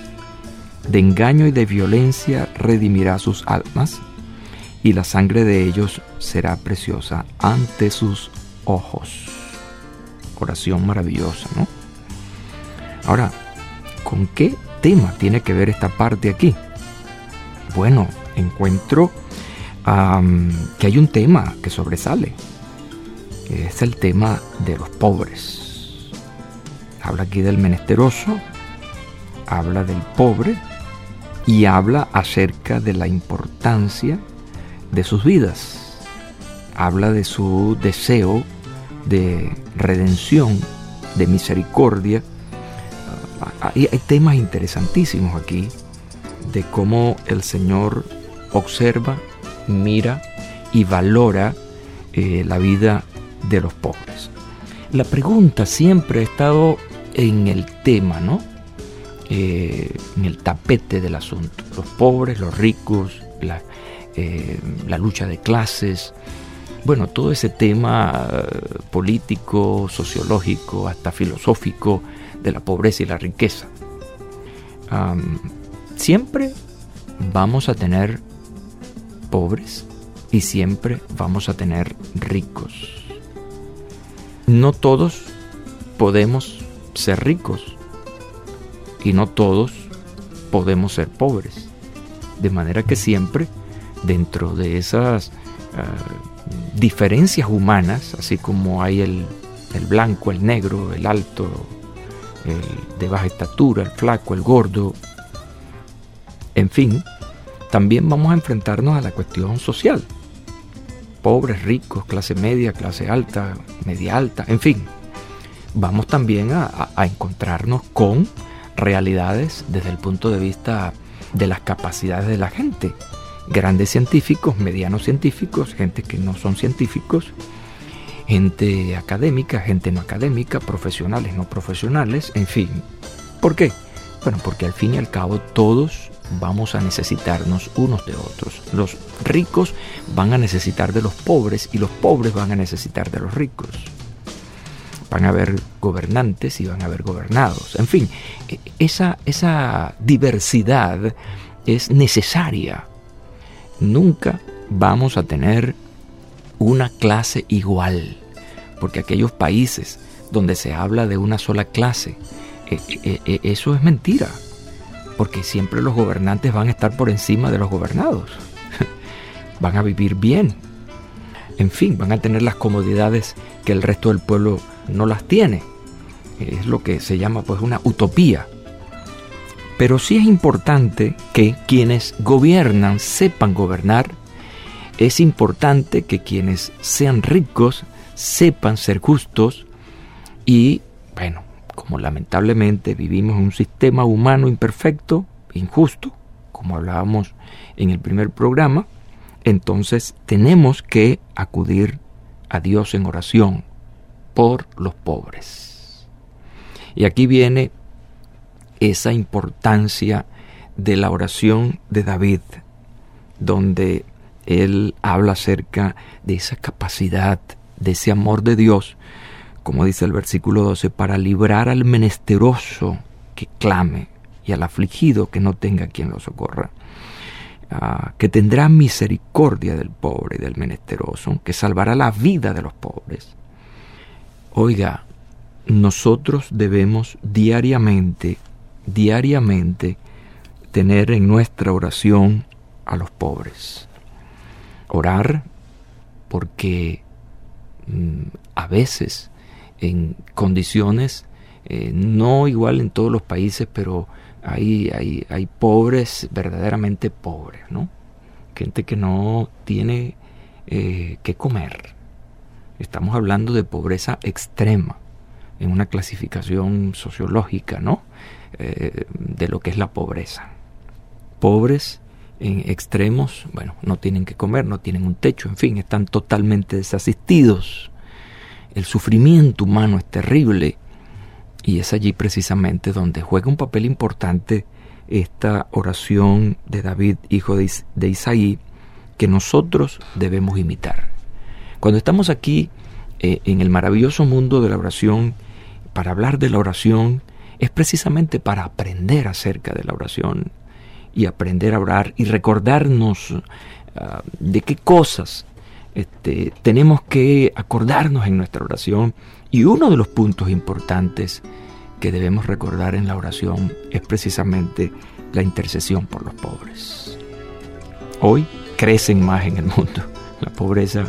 De engaño y de violencia redimirá sus almas y la sangre de ellos será preciosa ante sus ojos. Oración maravillosa, ¿no? Ahora, ¿con qué tema tiene que ver esta parte aquí? Bueno, encuentro que hay un tema que sobresale. Es el tema de los pobres. Habla aquí del menesteroso, habla del pobre y habla acerca de la importancia de sus vidas. Habla de su deseo de redención, de misericordia. Ah, hay, temas interesantísimos aquí de cómo el Señor observa, mira y valora eh, la vida de los pobres. La pregunta siempre ha estado en el tema, ¿no? Eh, en el tapete del asunto. Los pobres, los ricos, la, eh, la lucha de clases, bueno, todo ese tema eh, político, sociológico, hasta filosófico de la pobreza y la riqueza. siempre vamos a tener pobres y siempre vamos a tener ricos. No todos podemos ser ricos y no todos podemos ser pobres. De manera que siempre dentro de esas ah, diferencias humanas, así como hay el, el blanco, el negro, el alto, el de baja estatura, el flaco, el gordo, en fin, también vamos a enfrentarnos a la cuestión social. Pobres, ricos, clase media, clase alta, media alta, en fin. Vamos también a, a encontrarnos con realidades desde el punto de vista de las capacidades de la gente. Grandes científicos, medianos científicos, gente que no son científicos, gente académica, gente no académica, profesionales, no profesionales, en fin. ¿Por qué? Bueno, porque al fin y al cabo todos vamos a necesitarnos unos de otros. Los ricos van a necesitar de los pobres y los pobres van a necesitar de los ricos. Van a haber gobernantes y van a haber gobernados. En fin, e, esa, esa diversidad es necesaria. Nunca vamos a tener una clase igual, porque aquellos países donde se habla de una sola clase, e, e, eso es mentira porque siempre los gobernantes van a estar por encima de los gobernados. van a vivir bien. En fin, van a tener las comodidades que el resto del pueblo no las tiene. Es lo que se llama pues una utopía. Pero sí es importante que quienes gobiernan sepan gobernar. Es importante que quienes sean ricos sepan ser justos. Y bueno, como lamentablemente vivimos en un sistema humano imperfecto, injusto, como hablábamos en el primer programa, entonces tenemos que acudir a Dios en oración por los pobres. Y aquí viene esa importancia de la oración de David, donde él habla acerca de esa capacidad, de ese amor de Dios como dice el versículo 12, para librar al menesteroso que clame y al afligido que no tenga quien lo socorra. Ah, que tendrá misericordia del pobre y del menesteroso, que salvará la vida de los pobres. Oiga, nosotros debemos diariamente, diariamente, tener en nuestra oración a los pobres. Orar porque mm, a veces en condiciones eh, no igual en todos los países, pero hay, hay, hay pobres, verdaderamente pobres, ¿no? Gente que no tiene eh, que comer. Estamos hablando de pobreza extrema en una clasificación sociológica, ¿no? Eh, de lo que es la pobreza. Pobres en extremos, bueno, no tienen que comer, no tienen un techo, en fin, están totalmente desasistidos el sufrimiento humano es terrible y es allí precisamente donde juega un papel importante esta oración de David, hijo de, Isaí, que nosotros debemos imitar. Cuando estamos aquí eh, en el maravilloso mundo de la oración, para hablar de la oración, es precisamente para aprender acerca de la oración y aprender a orar y recordarnos ah, de qué cosas este, tenemos que acordarnos en nuestra oración y uno de los puntos importantes que debemos recordar en la oración es precisamente la intercesión por los pobres. Hoy crecen más en el mundo, la pobreza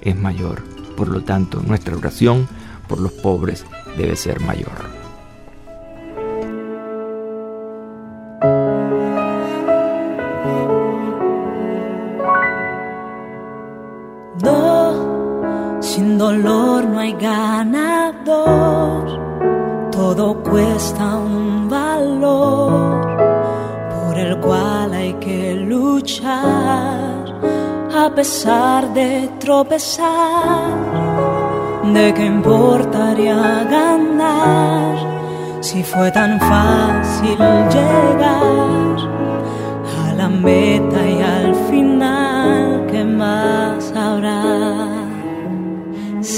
es mayor, por lo tanto nuestra oración por los pobres debe ser mayor. No hay ganador, todo cuesta un valor por el cual hay que luchar a pesar de tropezar. ¿De qué importaría ganar si fue tan fácil llegar a la meta y al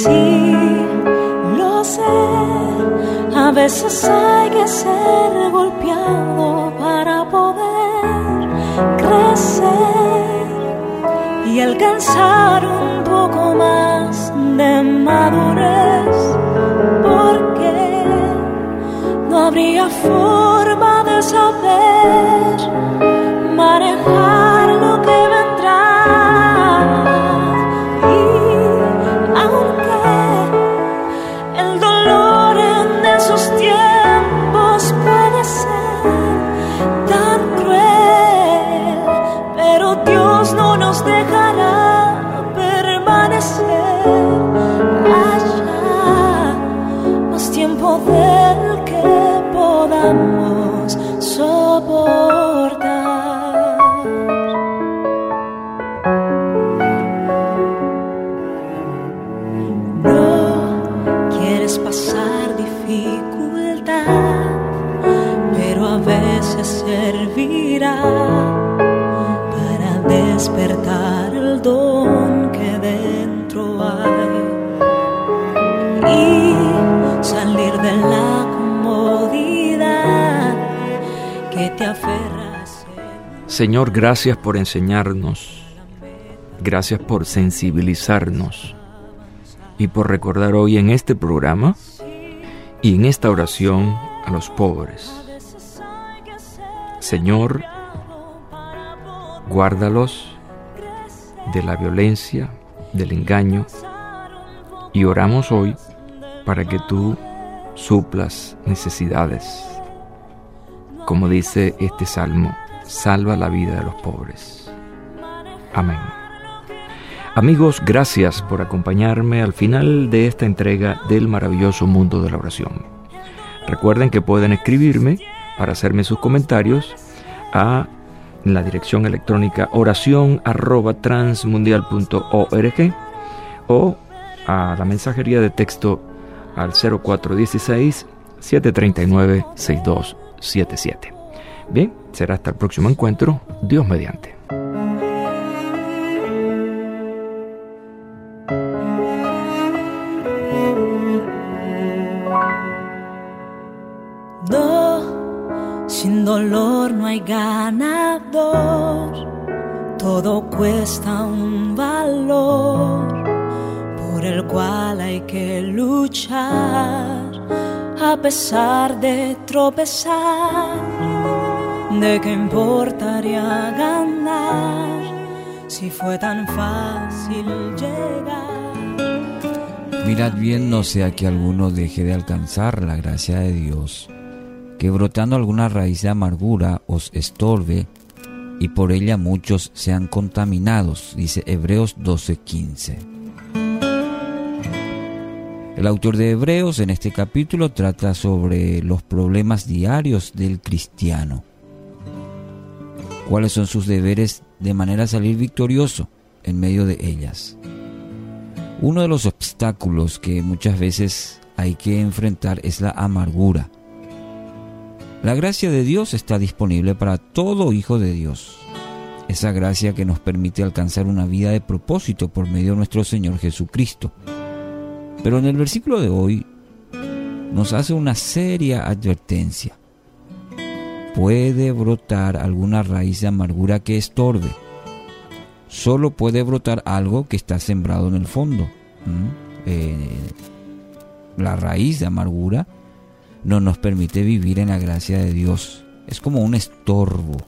Sí, lo sé, a veces hay que ser golpeado para poder crecer y alcanzar un poco más de madurez, porque no habría forma de saber manejar. Señor, gracias por enseñarnos, gracias por sensibilizarnos y por recordar hoy en este programa y en esta oración a los pobres. Señor, guárdalos de la violencia, del engaño y oramos hoy para que tú suplas necesidades. Como dice este salmo, salva la vida de los pobres. Amén. Amigos, gracias por acompañarme al final de esta entrega del maravilloso mundo de la oración. Recuerden que pueden escribirme para hacerme sus comentarios a la dirección electrónica oración arroba transmundial.org o a la mensajería de texto al 0416 739 6277. Bien, será hasta el próximo encuentro. Dios mediante. Sin dolor no hay ganador, todo cuesta un valor por el cual hay que luchar a pesar de tropezar. ¿De qué importaría ganar si fue tan fácil llegar? Mirad bien, no sea que alguno deje de alcanzar la gracia de Dios, que brotando alguna raíz de amargura os estorbe y por ella muchos sean contaminados, dice Hebreos 12:15. El autor de Hebreos en este capítulo trata sobre los problemas diarios del cristiano. ¿Cuáles son sus deberes de manera a salir victorioso en medio de ellas? Uno de los obstáculos que muchas veces hay que enfrentar es la amargura. La gracia de Dios está disponible para todo hijo de Dios. Esa gracia que nos permite alcanzar una vida de propósito por medio de nuestro Señor Jesucristo. Pero en el versículo de hoy nos hace una seria advertencia. Puede brotar alguna raíz de amargura que estorbe. Solo puede brotar algo que está sembrado en el fondo. Eh, la raíz de amargura no nos permite vivir en la gracia de Dios. Es como un estorbo.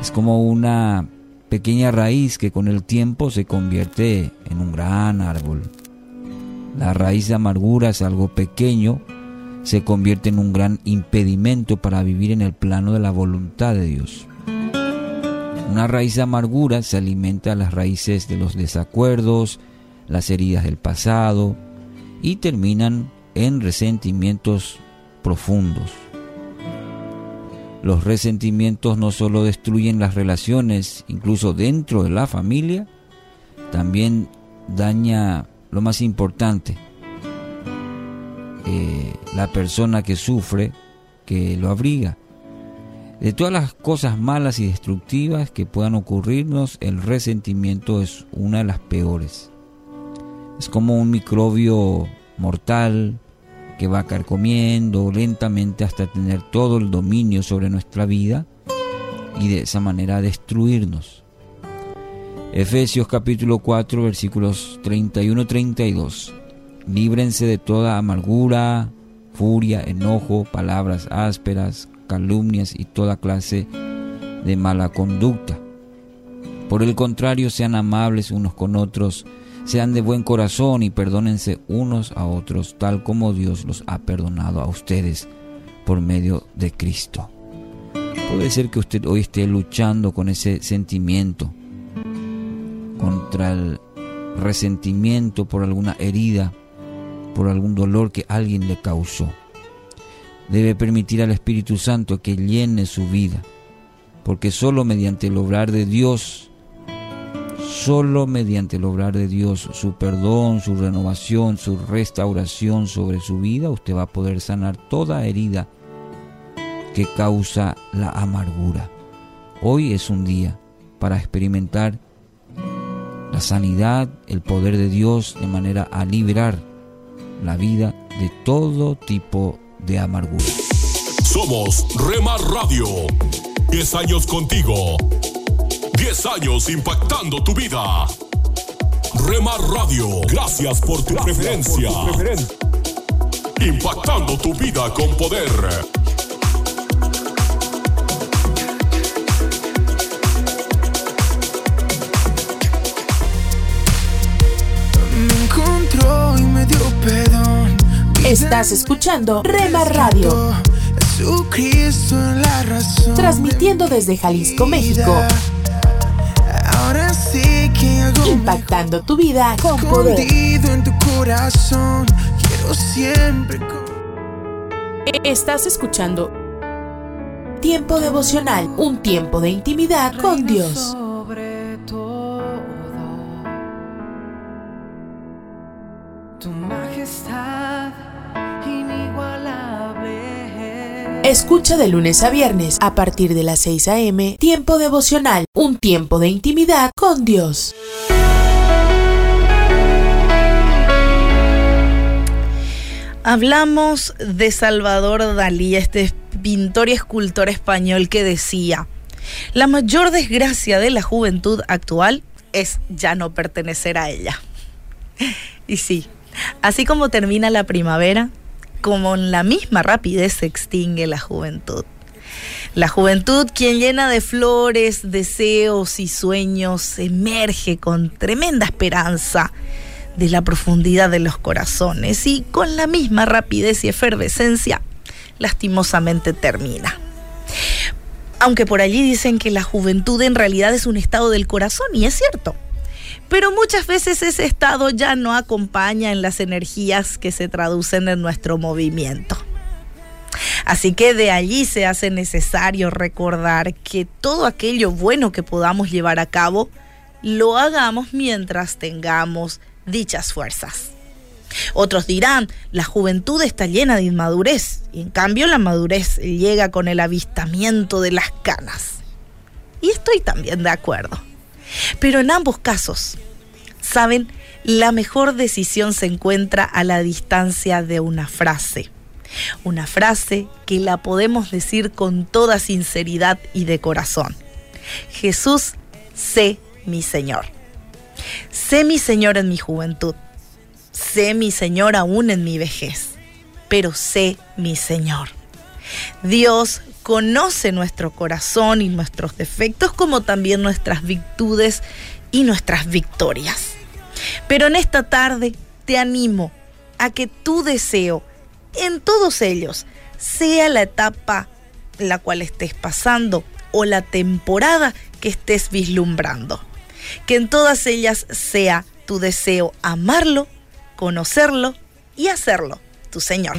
Es como una pequeña raíz que con el tiempo se convierte en un gran árbol. La raíz de amargura es algo pequeño, se convierte en un gran impedimento para vivir en el plano de la voluntad de Dios. Una raíz de amargura se alimenta a las raíces de los desacuerdos, las heridas del pasado y terminan en resentimientos profundos. Los resentimientos no solo destruyen las relaciones, incluso dentro de la familia, también daña lo más importante, eh, la persona que sufre, que lo abriga. De todas las cosas malas y destructivas que puedan ocurrirnos, el resentimiento es una de las peores. Es como un microbio mortal que va carcomiendo lentamente hasta tener todo el dominio sobre nuestra vida y de esa manera destruirnos. Efesios capítulo 4 versículos 31-32. Líbrense de toda amargura, furia, enojo, palabras ásperas, calumnias y toda clase de mala conducta. Por el contrario, sean amables unos con otros, sean de buen corazón y perdónense unos a otros, tal como Dios los ha perdonado a ustedes por medio de Cristo. Puede ser que usted hoy esté luchando con ese sentimiento, contra el resentimiento por alguna herida, por algún dolor que alguien le causó. Debe permitir al Espíritu Santo que llene su vida, porque solo mediante el obrar de Dios, solo mediante el obrar de Dios, su perdón, su renovación, su restauración sobre su vida, usted va a poder sanar toda herida que causa la amargura. Hoy es un día para experimentar la sanidad, el poder de Dios de manera a liberar la vida de todo tipo de amargura. Somos Remar Radio. 10 años contigo. 10 años impactando tu vida. Remar Radio, gracias por tu preferencia. Impactando tu vida con poder. Estás escuchando Rema Radio. Transmitiendo desde Jalisco, México. Impactando tu vida con poder. escondido en tu corazón. Quiero siempre. con- Estás escuchando Tiempo devocional, un tiempo de intimidad con Dios. Escucha de lunes a viernes a partir de las 6 a.m. Tiempo devocional, un tiempo de intimidad con Dios. Hablamos de Salvador Dalí, este pintor y escultor español que decía, la mayor desgracia de la juventud actual es ya no pertenecer a ella. Y sí, así como termina la primavera, como en la misma rapidez se extingue la juventud. La juventud, quien llena de flores, deseos y sueños, emerge con tremenda esperanza de la profundidad de los corazones y con la misma rapidez y efervescencia, lastimosamente termina. Aunque por allí dicen que la juventud en realidad es un estado del corazón, y es cierto. Pero muchas veces ese estado ya no acompaña en las energías que se traducen en nuestro movimiento. Así que de allí se hace necesario recordar que todo aquello bueno que podamos llevar a cabo, lo hagamos mientras tengamos dichas fuerzas. Otros dirán, la juventud está llena de inmadurez y en cambio la madurez llega con el avistamiento de las canas. Y estoy también de acuerdo. Pero en ambos casos, saben, la mejor decisión se encuentra a la distancia de una frase. Una frase que la podemos decir con toda sinceridad y de corazón. Jesús, sé mi Señor. Sé mi Señor en mi juventud. Sé mi Señor aún en mi vejez. Pero sé mi Señor. Dios conoce nuestro corazón y nuestros defectos como también nuestras virtudes y nuestras victorias. Pero en esta tarde te animo a que tu deseo en todos ellos, sea la etapa la cual estés pasando o la temporada que estés vislumbrando. Que en todas ellas sea tu deseo amarlo, conocerlo y hacerlo tu Señor.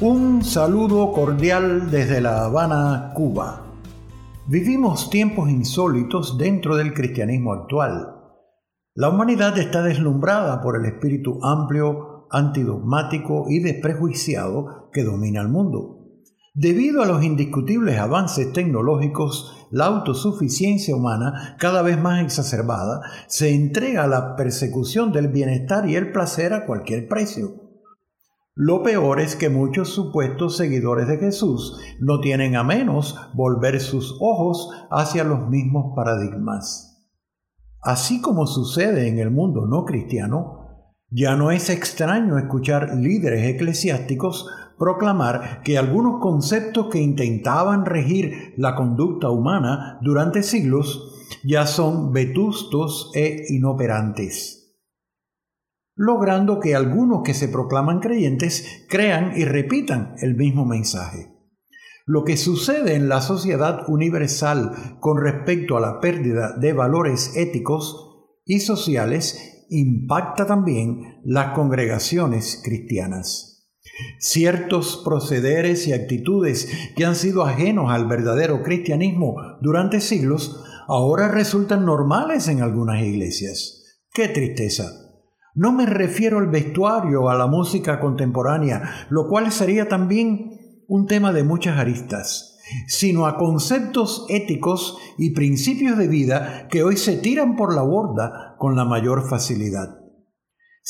Un saludo cordial desde La Habana, Cuba. Vivimos tiempos insólitos dentro del cristianismo actual. La humanidad está deslumbrada por el espíritu amplio, antidogmático y desprejuiciado que domina el mundo. Debido a los indiscutibles avances tecnológicos, la autosuficiencia humana, cada vez más exacerbada, se entrega a la persecución del bienestar y el placer a cualquier precio. Lo peor es que muchos supuestos seguidores de Jesús no tienen a menos volver sus ojos hacia los mismos paradigmas. Así como sucede en el mundo no cristiano, ya no es extraño escuchar líderes eclesiásticos proclamar que algunos conceptos que intentaban regir la conducta humana durante siglos ya son vetustos e inoperantes, logrando que algunos que se proclaman creyentes crean y repitan el mismo mensaje. Lo que sucede en la sociedad universal con respecto a la pérdida de valores éticos y sociales impacta también las congregaciones cristianas. Ciertos procederes y actitudes que han sido ajenos al verdadero cristianismo durante siglos ahora resultan normales en algunas iglesias. ¡Qué tristeza! No me refiero al vestuario a la música contemporánea, lo cual sería también un tema de muchas aristas, sino a conceptos éticos y principios de vida que hoy se tiran por la borda con la mayor facilidad.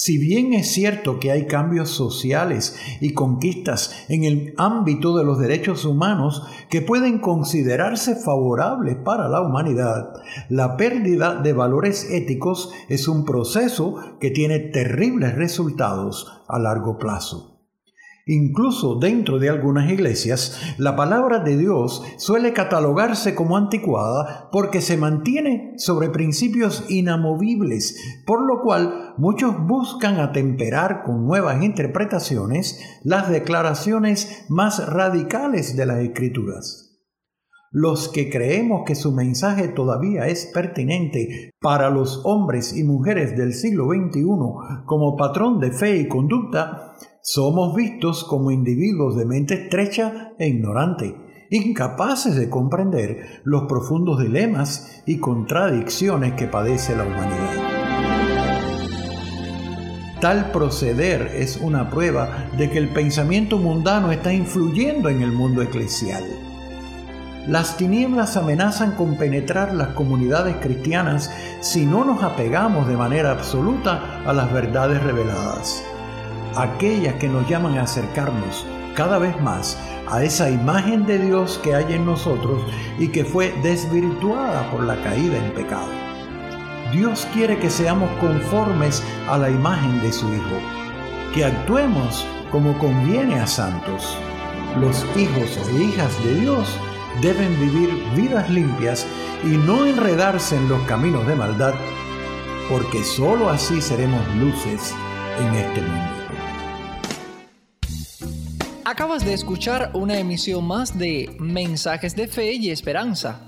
Si bien es cierto que hay cambios sociales y conquistas en el ámbito de los derechos humanos que pueden considerarse favorables para la humanidad, la pérdida de valores éticos es un proceso que tiene terribles resultados a largo plazo. Incluso dentro de algunas iglesias, la palabra de Dios suele catalogarse como anticuada porque se mantiene sobre principios inamovibles, por lo cual muchos buscan atemperar con nuevas interpretaciones las declaraciones más radicales de las escrituras. Los que creemos que su mensaje todavía es pertinente para los hombres y mujeres del siglo XXI como patrón de fe y conducta, somos vistos como individuos de mente estrecha e ignorante, incapaces de comprender los profundos dilemas y contradicciones que padece la humanidad. Tal proceder es una prueba de que el pensamiento mundano está influyendo en el mundo eclesial. Las tinieblas amenazan con penetrar las comunidades cristianas si no nos apegamos de manera absoluta a las verdades reveladas aquellas que nos llaman a acercarnos cada vez más a esa imagen de Dios que hay en nosotros y que fue desvirtuada por la caída en pecado. Dios quiere que seamos conformes a la imagen de su Hijo, que actuemos como conviene a santos. Los hijos e hijas de Dios deben vivir vidas limpias y no enredarse en los caminos de maldad, porque sólo así seremos luces en este mundo. Acabas de escuchar una emisión más de Mensajes de Fe y Esperanza.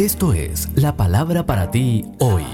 Esto es la palabra para ti hoy.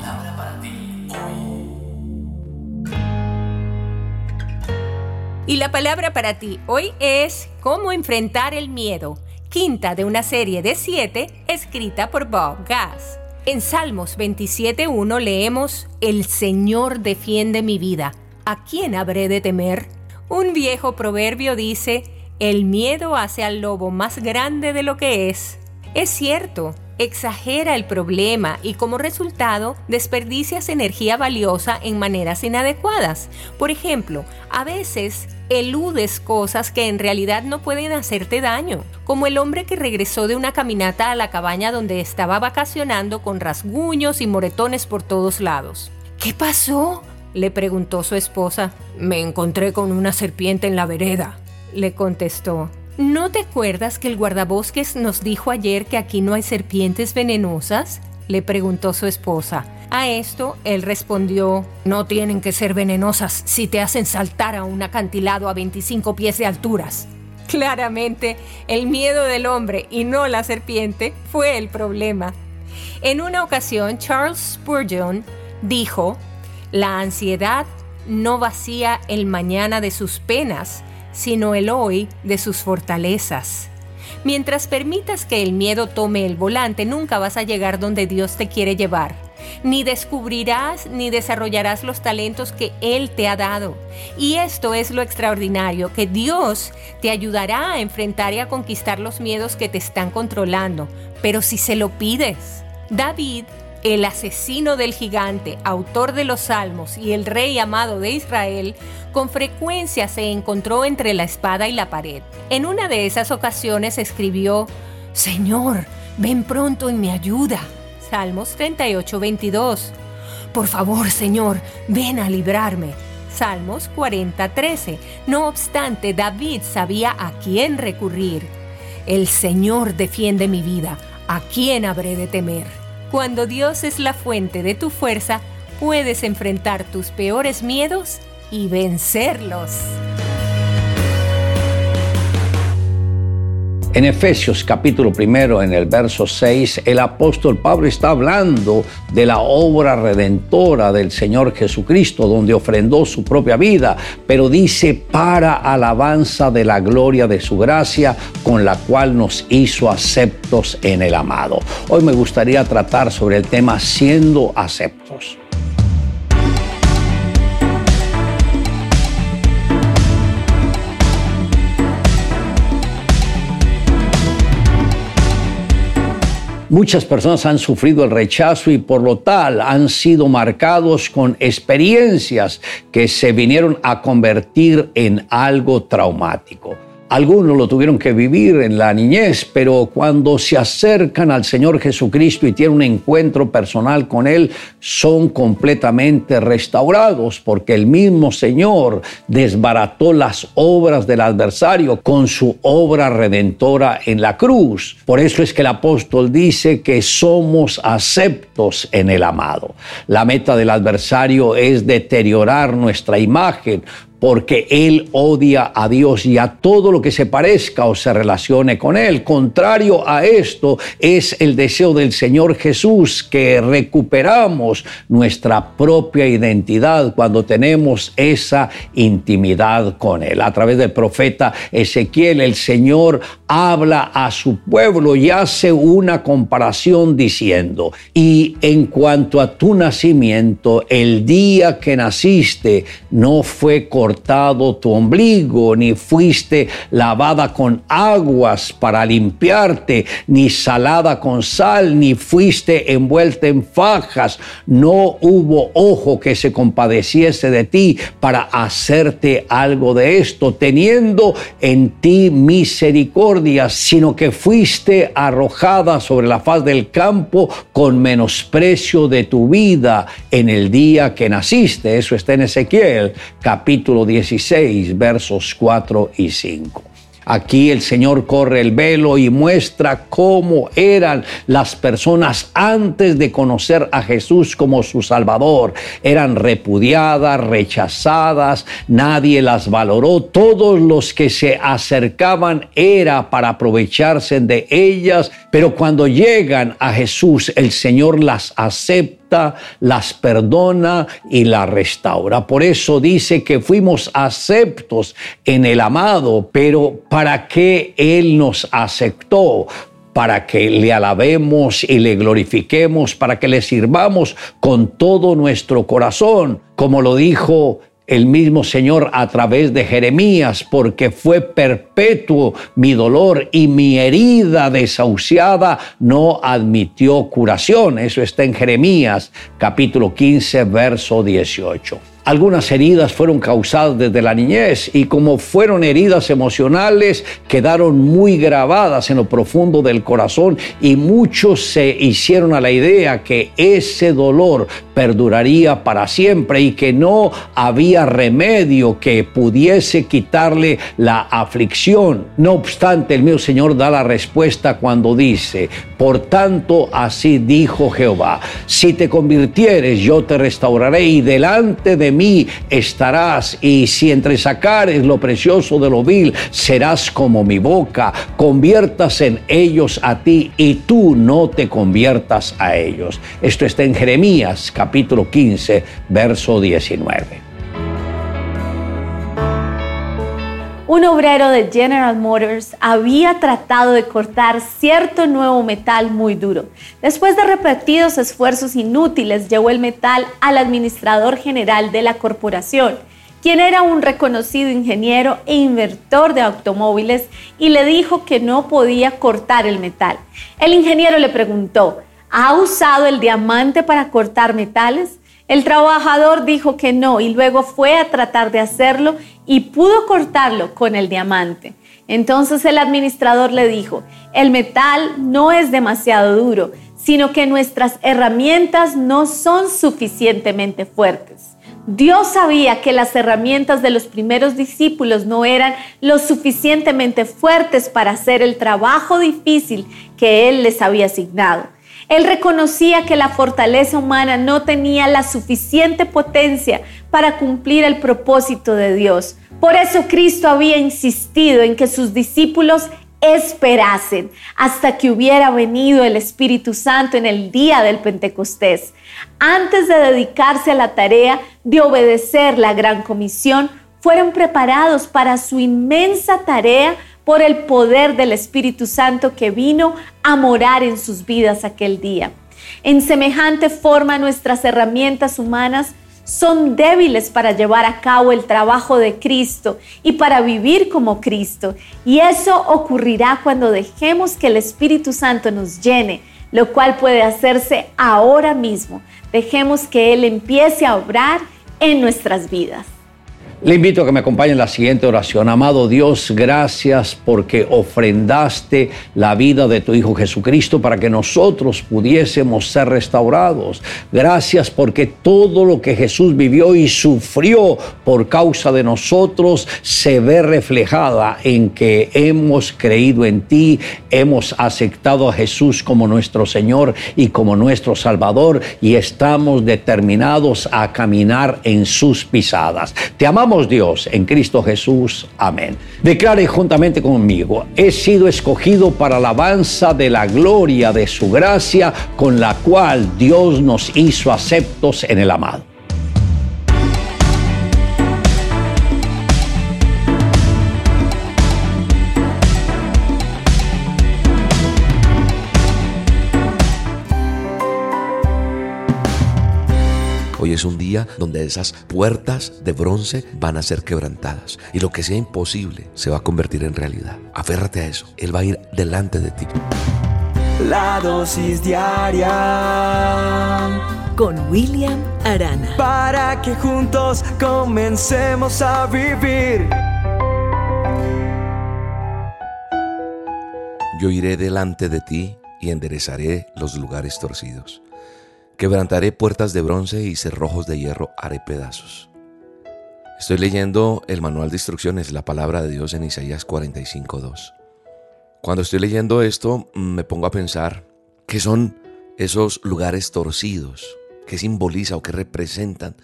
Y la palabra para ti hoy es cómo enfrentar el miedo, quinta de una serie de siete escrita por Bob Gass. En Salmos 27.1 leemos, El Señor defiende mi vida. ¿A quién habré de temer? Un viejo proverbio dice, El miedo hace al lobo más grande de lo que es. Es cierto, exagera el problema y como resultado desperdicias energía valiosa en maneras inadecuadas. Por ejemplo, a veces eludes cosas que en realidad no pueden hacerte daño, como el hombre que regresó de una caminata a la cabaña donde estaba vacacionando con rasguños y moretones por todos lados. ¿Qué pasó? le preguntó su esposa. Me encontré con una serpiente en la vereda, le contestó. ¿No te acuerdas que el guardabosques nos dijo ayer que aquí no hay serpientes venenosas? le preguntó su esposa. A esto él respondió, no tienen que ser venenosas si te hacen saltar a un acantilado a 25 pies de alturas. Claramente, el miedo del hombre y no la serpiente fue el problema. En una ocasión, Charles Spurgeon dijo, la ansiedad no vacía el mañana de sus penas, sino el hoy de sus fortalezas. Mientras permitas que el miedo tome el volante, nunca vas a llegar donde Dios te quiere llevar. Ni descubrirás ni desarrollarás los talentos que Él te ha dado. Y esto es lo extraordinario, que Dios te ayudará a enfrentar y a conquistar los miedos que te están controlando, pero si se lo pides. David el asesino del gigante, autor de los salmos y el rey amado de Israel, con frecuencia se encontró entre la espada y la pared. En una de esas ocasiones escribió, Señor, ven pronto y me ayuda. Salmos 38, 22. Por favor, Señor, ven a librarme. Salmos 40, 13. No obstante, David sabía a quién recurrir. El Señor defiende mi vida. ¿A quién habré de temer? Cuando Dios es la fuente de tu fuerza, puedes enfrentar tus peores miedos y vencerlos. En Efesios capítulo primero, en el verso 6, el apóstol Pablo está hablando de la obra redentora del Señor Jesucristo, donde ofrendó su propia vida, pero dice para alabanza de la gloria de su gracia, con la cual nos hizo aceptos en el amado. Hoy me gustaría tratar sobre el tema siendo aceptos. Muchas personas han sufrido el rechazo y por lo tal han sido marcados con experiencias que se vinieron a convertir en algo traumático. Algunos lo tuvieron que vivir en la niñez, pero cuando se acercan al Señor Jesucristo y tienen un encuentro personal con Él, son completamente restaurados, porque el mismo Señor desbarató las obras del adversario con su obra redentora en la cruz. Por eso es que el apóstol dice que somos aceptos en el amado. La meta del adversario es deteriorar nuestra imagen, porque Él odia a Dios y a todo lo que se parezca o se relacione con Él. Contrario a esto es el deseo del Señor Jesús que recuperamos nuestra propia identidad cuando tenemos esa intimidad con Él. A través del profeta Ezequiel, el Señor habla a su pueblo y hace una comparación diciendo, y en cuanto a tu nacimiento, el día que naciste no fue correcto cortado tu ombligo, ni fuiste lavada con aguas para limpiarte, ni salada con sal, ni fuiste envuelta en fajas. No hubo ojo que se compadeciese de ti para hacerte algo de esto, teniendo en ti misericordia, sino que fuiste arrojada sobre la faz del campo con menosprecio de tu vida en el día que naciste. Eso está en Ezequiel, capítulo 16, versos 4 y 5. Aquí el Señor corre el velo y muestra cómo eran las personas antes de conocer a Jesús como su Salvador. Eran repudiadas, rechazadas, nadie las valoró. Todos los que se acercaban era para aprovecharse de ellas, pero cuando llegan a Jesús, el Señor las acepta las perdona y las restaura. Por eso dice que fuimos aceptos en el amado, pero ¿para qué Él nos aceptó? para que le alabemos y le glorifiquemos, para que le sirvamos con todo nuestro corazón, como lo dijo el mismo Señor a través de Jeremías, porque fue perpetuo mi dolor y mi herida desahuciada no admitió curación. Eso está en Jeremías capítulo 15, verso 18. Algunas heridas fueron causadas desde la niñez y como fueron heridas emocionales, quedaron muy grabadas en lo profundo del corazón y muchos se hicieron a la idea que ese dolor perduraría para siempre y que no había remedio que pudiese quitarle la aflicción. No obstante, el mío Señor da la respuesta cuando dice, por tanto así dijo Jehová, si te convirtieres yo te restauraré y delante de mí estarás y si entre sacares lo precioso de lo vil serás como mi boca, conviertas en ellos a ti y tú no te conviertas a ellos. Esto está en Jeremías capítulo 15, verso 19. Un obrero de General Motors había tratado de cortar cierto nuevo metal muy duro. Después de repetidos esfuerzos inútiles, llevó el metal al administrador general de la corporación, quien era un reconocido ingeniero e inventor de automóviles, y le dijo que no podía cortar el metal. El ingeniero le preguntó, ¿ha usado el diamante para cortar metales? El trabajador dijo que no y luego fue a tratar de hacerlo y pudo cortarlo con el diamante. Entonces el administrador le dijo, el metal no es demasiado duro, sino que nuestras herramientas no son suficientemente fuertes. Dios sabía que las herramientas de los primeros discípulos no eran lo suficientemente fuertes para hacer el trabajo difícil que Él les había asignado. Él reconocía que la fortaleza humana no tenía la suficiente potencia para cumplir el propósito de Dios. Por eso Cristo había insistido en que sus discípulos esperasen hasta que hubiera venido el Espíritu Santo en el día del Pentecostés. Antes de dedicarse a la tarea de obedecer la gran comisión, fueron preparados para su inmensa tarea por el poder del Espíritu Santo que vino a morar en sus vidas aquel día. En semejante forma nuestras herramientas humanas son débiles para llevar a cabo el trabajo de Cristo y para vivir como Cristo. Y eso ocurrirá cuando dejemos que el Espíritu Santo nos llene, lo cual puede hacerse ahora mismo. Dejemos que Él empiece a obrar en nuestras vidas. Le invito a que me acompañe en la siguiente oración. Amado Dios, gracias porque ofrendaste la vida de tu Hijo Jesucristo para que nosotros pudiésemos ser restaurados. Gracias porque todo lo que Jesús vivió y sufrió por causa de nosotros se ve reflejada en que hemos creído en ti, hemos aceptado a Jesús como nuestro Señor y como nuestro Salvador y estamos determinados a caminar en sus pisadas. Te amamos Dios en Cristo Jesús. Amén. Declare juntamente conmigo, he sido escogido para alabanza de la gloria de su gracia con la cual Dios nos hizo aceptos en el amado. Hoy es un día donde esas puertas de bronce van a ser quebrantadas y lo que sea imposible se va a convertir en realidad. Aférrate a eso. Él va a ir delante de ti. La dosis diaria con William Arana. para que juntos comencemos a vivir. Yo iré delante de ti y enderezaré los lugares torcidos. Quebrantaré puertas de bronce y cerrojos de hierro haré pedazos. Estoy leyendo el manual de instrucciones, la palabra de Dios en Isaías 45.2. Cuando estoy leyendo esto, me pongo a pensar qué son esos lugares torcidos, qué simboliza o qué representan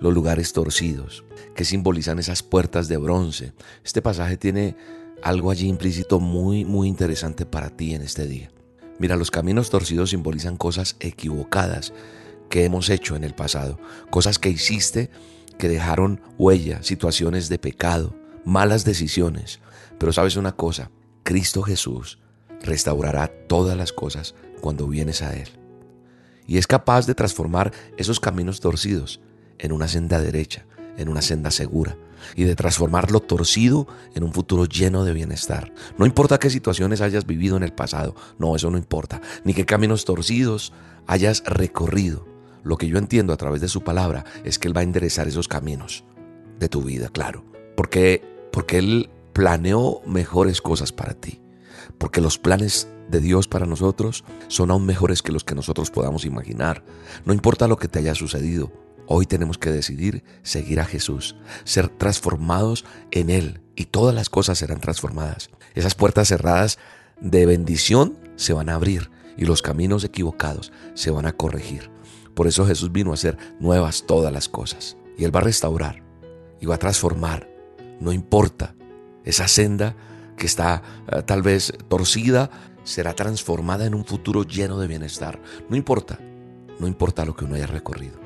los lugares torcidos, qué simbolizan esas puertas de bronce. Este pasaje tiene algo allí implícito muy, muy interesante para ti en este día. Mira, los caminos torcidos simbolizan cosas equivocadas que hemos hecho en el pasado, cosas que hiciste que dejaron huella, situaciones de pecado, malas decisiones. Pero sabes una cosa, Cristo Jesús restaurará todas las cosas cuando vienes a Él. Y es capaz de transformar esos caminos torcidos en una senda derecha, en una senda segura, y de transformar lo torcido en un futuro lleno de bienestar. No importa qué situaciones hayas vivido en el pasado, no, eso no importa, ni qué caminos torcidos hayas recorrido. lo que yo entiendo a través de su palabra es que Él va a enderezar esos caminos de tu vida, claro. Porque, porque Él planeó mejores cosas para ti. Porque los planes de Dios para nosotros son aún mejores que los que nosotros podamos imaginar. No importa lo que te haya sucedido, hoy tenemos que decidir seguir a Jesús, ser transformados en Él y todas las cosas serán transformadas. Esas puertas cerradas de bendición se van a abrir y los caminos equivocados se van a corregir. Por eso Jesús vino a hacer nuevas todas las cosas. Y Él va a restaurar y va a transformar. No importa. Esa senda que está eh, tal vez torcida será transformada en un futuro lleno de bienestar. No importa. No importa lo que uno haya recorrido.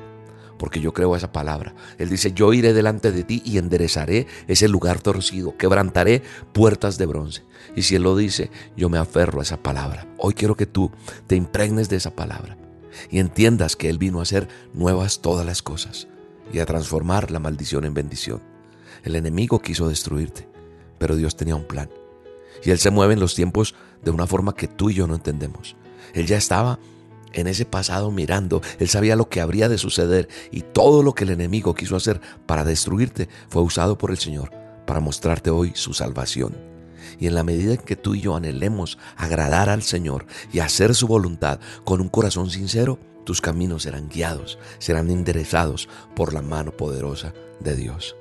Porque yo creo esa palabra. Él dice, yo iré delante de ti y enderezaré ese lugar torcido, quebrantaré puertas de bronce. Y si Él lo dice, yo me aferro a esa palabra. Hoy quiero que tú te impregnes de esa palabra y entiendas que Él vino a hacer nuevas todas las cosas y a transformar la maldición en bendición. El enemigo quiso destruirte, pero Dios tenía un plan. Y Él se mueve en los tiempos de una forma que tú y yo no entendemos. Él ya estaba en ese pasado mirando, Él sabía lo que habría de suceder y todo lo que el enemigo quiso hacer para destruirte fue usado por el Señor para mostrarte hoy su salvación. Y en la medida en que tú y yo anhelemos agradar al Señor y hacer su voluntad con un corazón sincero, tus caminos serán guiados, serán enderezados por la mano poderosa de Dios.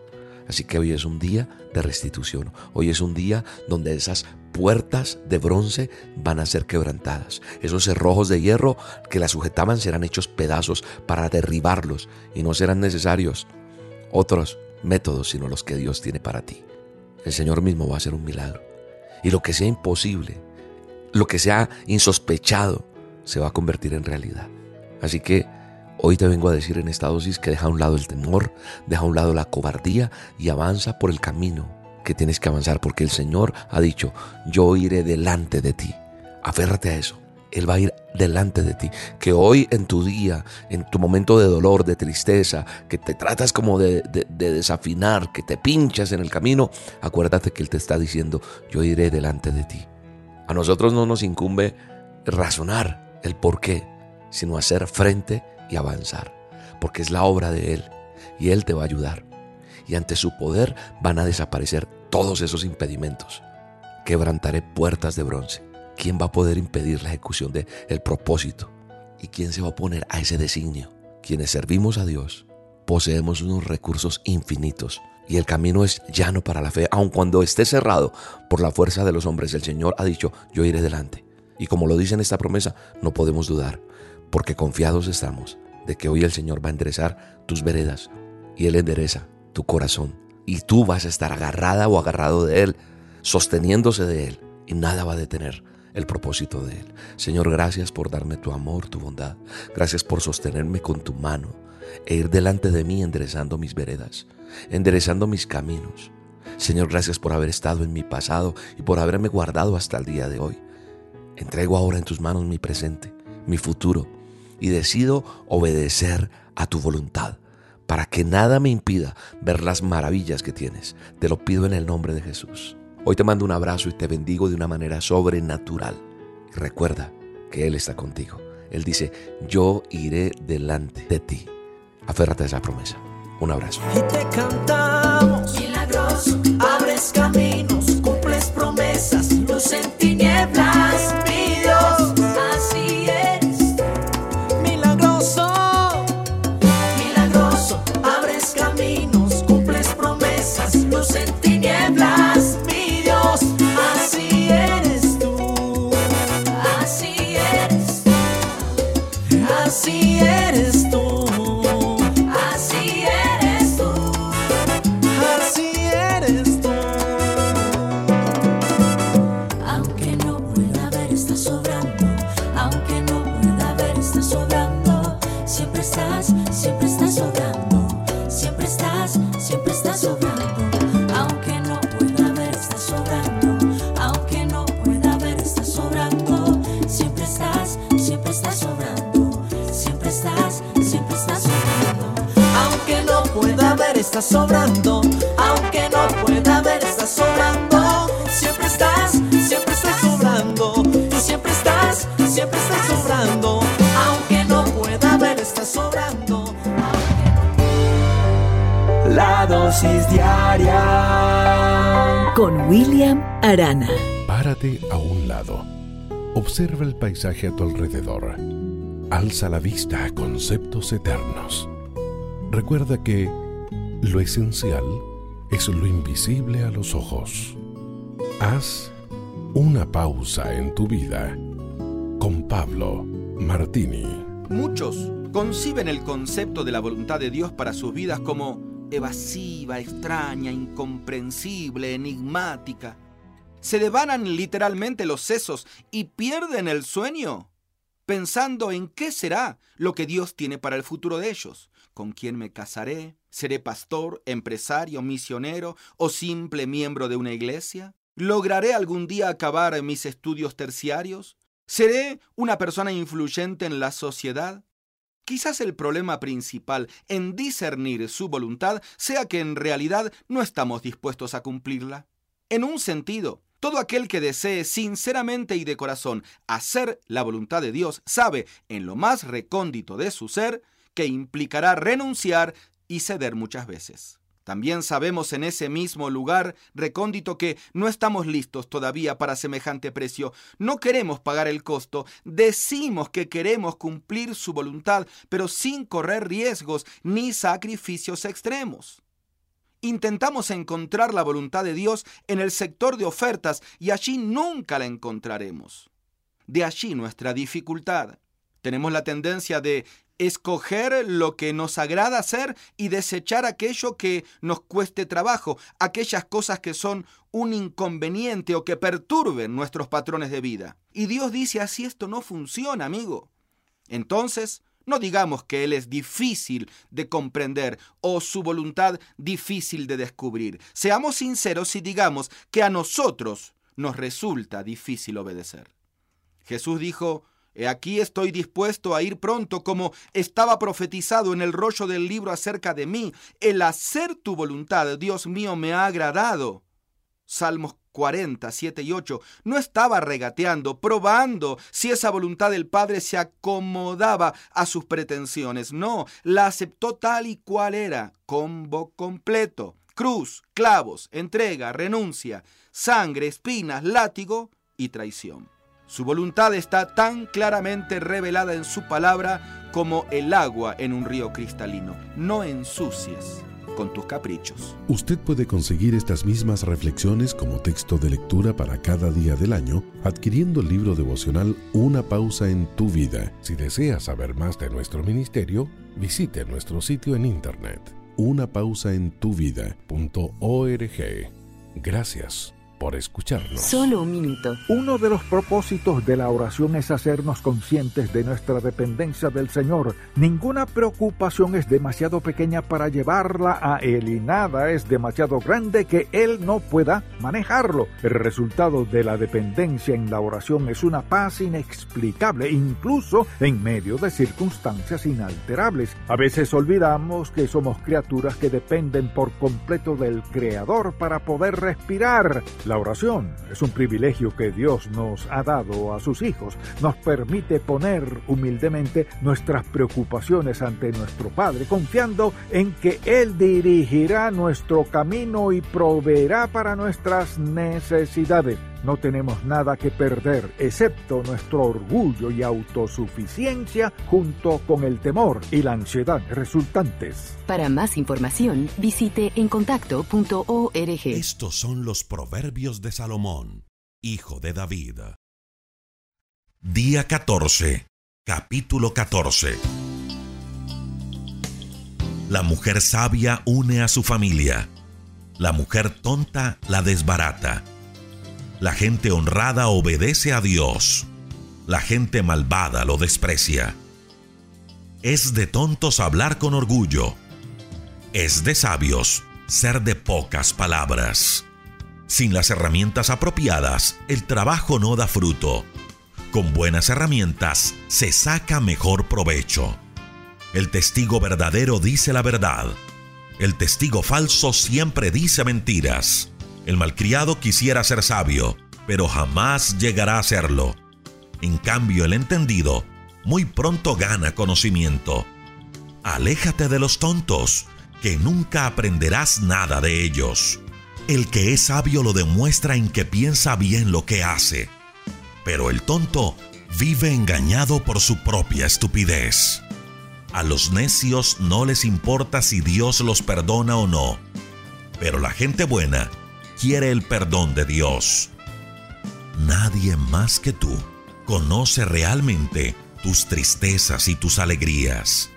Así que hoy es un día de restitución. Hoy es un día donde esas puertas de bronce van a ser quebrantadas. Esos cerrojos de hierro que la sujetaban serán hechos pedazos para derribarlos y no serán necesarios otros métodos sino los que Dios tiene para ti. El Señor mismo va a hacer un milagro. Y lo que sea imposible, lo que sea insospechado, se va a convertir en realidad. Así que hoy te vengo a decir en esta dosis que deja a un lado el temor, deja a un lado la cobardía y avanza por el camino que tienes que avanzar, porque el Señor ha dicho, yo iré delante de ti. Aférrate a eso. Él va a ir delante de ti. Que hoy en tu día, en tu momento de dolor, de tristeza, que te tratas como de, de, desafinar, que te pinchas en el camino, acuérdate que Él te está diciendo, yo iré delante de ti. A nosotros no nos incumbe razonar el por qué, sino hacer frente y avanzar, porque es la obra de Él y Él te va a ayudar. Y ante su poder van a desaparecer todos esos impedimentos. Quebrantaré puertas de bronce. ¿Quién va a poder impedir la ejecución del el propósito? ¿Y quién se va a oponer a ese designio? Quienes servimos a Dios poseemos unos recursos infinitos y el camino es llano para la fe, aun cuando esté cerrado por la fuerza de los hombres. El Señor ha dicho, yo iré delante. Y como lo dice en esta promesa, no podemos dudar porque confiados estamos de que hoy el Señor va a enderezar tus veredas y Él endereza tu corazón. Y tú vas a estar agarrada o agarrado de Él, sosteniéndose de Él, y nada va a detener el propósito de Él. Señor, gracias por darme tu amor, tu bondad. Gracias por sostenerme con tu mano e ir delante de mí enderezando mis veredas, enderezando mis caminos. Señor, gracias por haber estado en mi pasado y por haberme guardado hasta el día de hoy. Entrego ahora en tus manos mi presente, mi futuro y decido obedecer a tu voluntad para que nada me impida ver las maravillas que tienes. Te lo pido en el nombre de Jesús. Hoy te mando un abrazo y te bendigo de una manera sobrenatural. Recuerda que Él está contigo. Él dice, yo iré delante de ti. Aférrate a esa promesa. Un abrazo. Y te cantamos, milagroso, abres caminos, estás sobrando, aunque no pueda ver, estás sobrando. Siempre estás, siempre estás sobrando, y siempre estás, siempre estás sobrando, aunque no pueda ver, estás sobrando. La dosis diaria con William Arana. Párate a un lado. Observa el paisaje a tu alrededor. Alza la vista a conceptos eternos. Recuerda que lo esencial es lo invisible a los ojos. Haz una pausa en tu vida con Pablo Martini. Muchos conciben el concepto de la voluntad de Dios para sus vidas como evasiva, extraña, incomprensible, enigmática. Se devanan literalmente los sesos y pierden el sueño pensando en qué será lo que Dios tiene para el futuro de ellos. ¿Con quién me casaré? ¿Seré pastor, empresario, misionero o simple miembro de una iglesia? ¿Lograré algún día acabar mis estudios terciarios? ¿Seré una persona influyente en la sociedad? Quizás el problema principal en discernir su voluntad sea que en realidad no estamos dispuestos a cumplirla. En un sentido, todo aquel que desee sinceramente y de corazón hacer la voluntad de Dios sabe en lo más recóndito de su ser que implicará renunciar y ceder muchas veces. También sabemos en ese mismo lugar recóndito que no estamos listos todavía para semejante precio. No queremos pagar el costo. Decimos que queremos cumplir su voluntad, pero sin correr riesgos ni sacrificios extremos. Intentamos encontrar la voluntad de Dios en el sector de ofertas y allí nunca la encontraremos. De allí nuestra dificultad. Tenemos la tendencia de escoger lo que nos agrada hacer y desechar aquello que nos cueste trabajo, aquellas cosas que son un inconveniente o que perturben nuestros patrones de vida. Y Dios dice así esto no funciona, amigo. Entonces, no digamos que Él es difícil de comprender o su voluntad difícil de descubrir. Seamos sinceros y digamos que a nosotros nos resulta difícil obedecer. Jesús dijo, He aquí estoy dispuesto a ir pronto, como estaba profetizado en el rollo del libro acerca de mí. El hacer tu voluntad, Dios mío, me ha agradado. Salmos 40, 7 y 8. No estaba regateando, probando si esa voluntad del Padre se acomodaba a sus pretensiones. No, la aceptó tal y cual era, combo completo. Cruz, clavos, entrega, renuncia, sangre, espinas, látigo y traición. Su voluntad está tan claramente revelada en su palabra como el agua en un río cristalino. No ensucies con tus caprichos. Usted puede conseguir estas mismas reflexiones como texto de lectura para cada día del año adquiriendo el libro devocional Una pausa en tu vida. Si desea saber más de nuestro ministerio, visite nuestro sitio en internet unapausaentuvida.org. Gracias por escucharnos. Solo un minuto. Uno de los propósitos de la oración es hacernos conscientes de nuestra dependencia del Señor. Ninguna preocupación es demasiado pequeña para llevarla a Él y nada es demasiado grande que Él no pueda manejarlo. El resultado de la dependencia en la oración es una paz inexplicable, incluso en medio de circunstancias inalterables. A veces olvidamos que somos criaturas que dependen por completo del Creador para poder respirar. La oración es un privilegio que Dios nos ha dado a sus hijos. Nos permite poner humildemente nuestras preocupaciones ante nuestro Padre, confiando en que Él dirigirá nuestro camino y proveerá para nuestras necesidades. No tenemos nada que perder excepto nuestro orgullo y autosuficiencia junto con el temor y la ansiedad resultantes. Para más información, visite encontacto.org. Estos son los proverbios de Salomón, hijo de David. Día 14, capítulo 14. La mujer sabia une a su familia. La mujer tonta la desbarata. La gente honrada obedece a Dios. La gente malvada lo desprecia. Es de tontos hablar con orgullo. Es de sabios ser de pocas palabras. Sin las herramientas apropiadas, el trabajo no da fruto. Con buenas herramientas se saca mejor provecho. El testigo verdadero dice la verdad. El testigo falso siempre dice mentiras. El malcriado quisiera ser sabio, pero jamás llegará a serlo. En cambio, el entendido muy pronto gana conocimiento. Aléjate de los tontos, que nunca aprenderás nada de ellos. El que es sabio lo demuestra en que piensa bien lo que hace, pero el tonto vive engañado por su propia estupidez. A los necios no les importa si Dios los perdona o no, pero la gente buena quiere el perdón de Dios. Nadie más que tú conoce realmente tus tristezas y tus alegrías.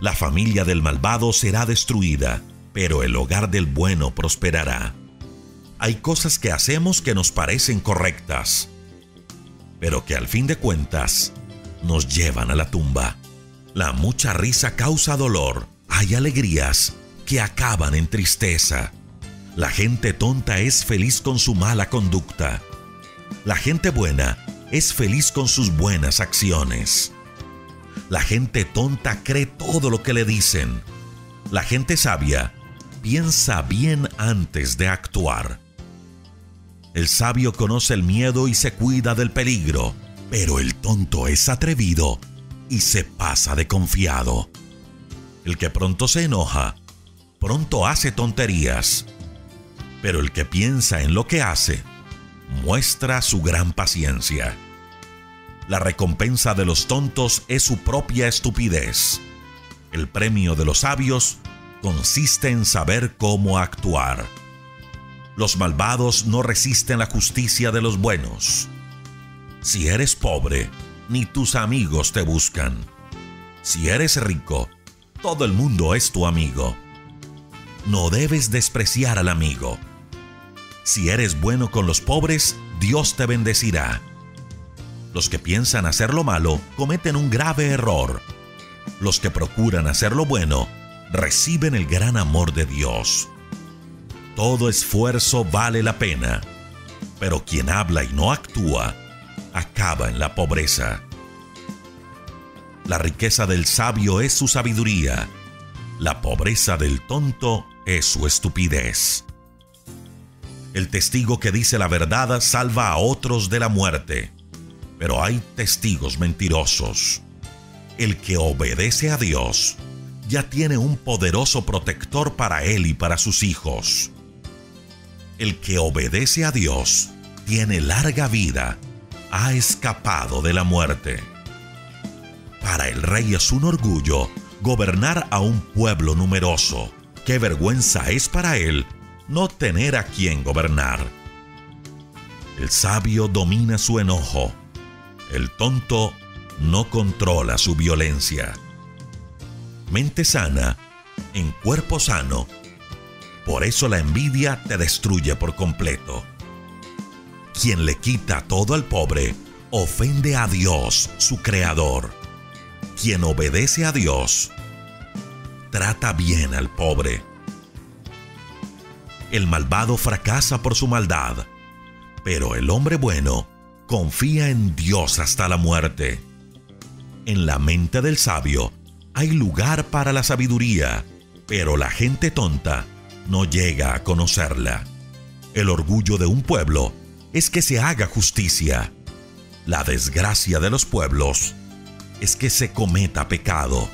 La familia del malvado será destruida, pero el hogar del bueno prosperará. Hay cosas que hacemos que nos parecen correctas, pero que al fin de cuentas nos llevan a la tumba. La mucha risa causa dolor. Hay alegrías que acaban en tristeza. La gente tonta es feliz con su mala conducta. La gente buena es feliz con sus buenas acciones. La gente tonta cree todo lo que le dicen. La gente sabia piensa bien antes de actuar. El sabio conoce el miedo y se cuida del peligro, pero el tonto es atrevido y se pasa de confiado. El que pronto se enoja, pronto hace tonterías pero el que piensa en lo que hace muestra su gran paciencia. La recompensa de los tontos es su propia estupidez. El premio de los sabios consiste en saber cómo actuar. Los malvados no resisten la justicia de los buenos. Si eres pobre, ni tus amigos te buscan. Si eres rico, todo el mundo es tu amigo. No debes despreciar al amigo si eres bueno con los pobres, Dios te bendecirá. Los que piensan hacer lo malo cometen un grave error. Los que procuran hacer lo bueno reciben el gran amor de Dios. Todo esfuerzo vale la pena, pero quien habla y no actúa acaba en la pobreza. La riqueza del sabio es su sabiduría, la pobreza del tonto es su estupidez. El testigo que dice la verdad salva a otros de la muerte, pero hay testigos mentirosos. El que obedece a Dios ya tiene un poderoso protector para él y para sus hijos. El que obedece a Dios tiene larga vida, ha escapado de la muerte. Para el rey es un orgullo gobernar a un pueblo numeroso. Qué vergüenza es para él no tener a quien gobernar. El sabio domina su enojo, el tonto no controla su violencia. Mente sana, en cuerpo sano. Por eso la envidia te destruye por completo. Quien le quita todo al pobre, ofende a Dios, su creador. Quien obedece a Dios, trata bien al pobre el malvado fracasa por su maldad, pero el hombre bueno confía en Dios hasta la muerte. En la mente del sabio hay lugar para la sabiduría, pero la gente tonta no llega a conocerla. El orgullo de un pueblo es que se haga justicia. La desgracia de los pueblos es que se cometa pecado.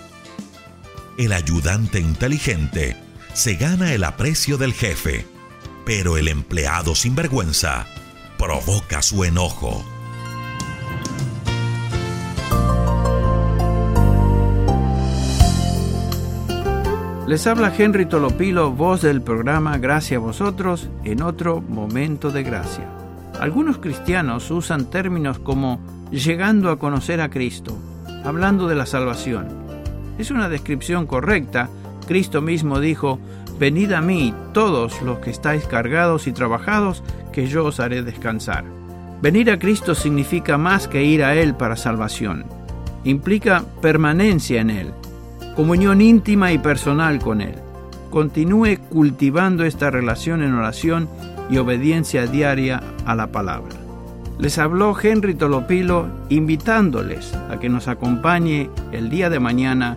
El ayudante inteligente se gana el aprecio del jefe, pero el empleado sin vergüenza provoca su enojo. Les habla Henry Tolopilo, voz del programa Gracias a vosotros en otro momento de gracia. Algunos cristianos usan términos como llegando a conocer a Cristo, hablando de la salvación. Es una descripción correcta. Cristo mismo dijo, Venid a mí todos los que estáis cargados y trabajados, que yo os haré descansar. Venir a Cristo significa más que ir a Él para salvación. Implica permanencia en Él, comunión íntima y personal con Él. Continúe cultivando esta relación en oración y obediencia diaria a la palabra. Les habló Henry Tolopilo invitándoles a que nos acompañe el día de mañana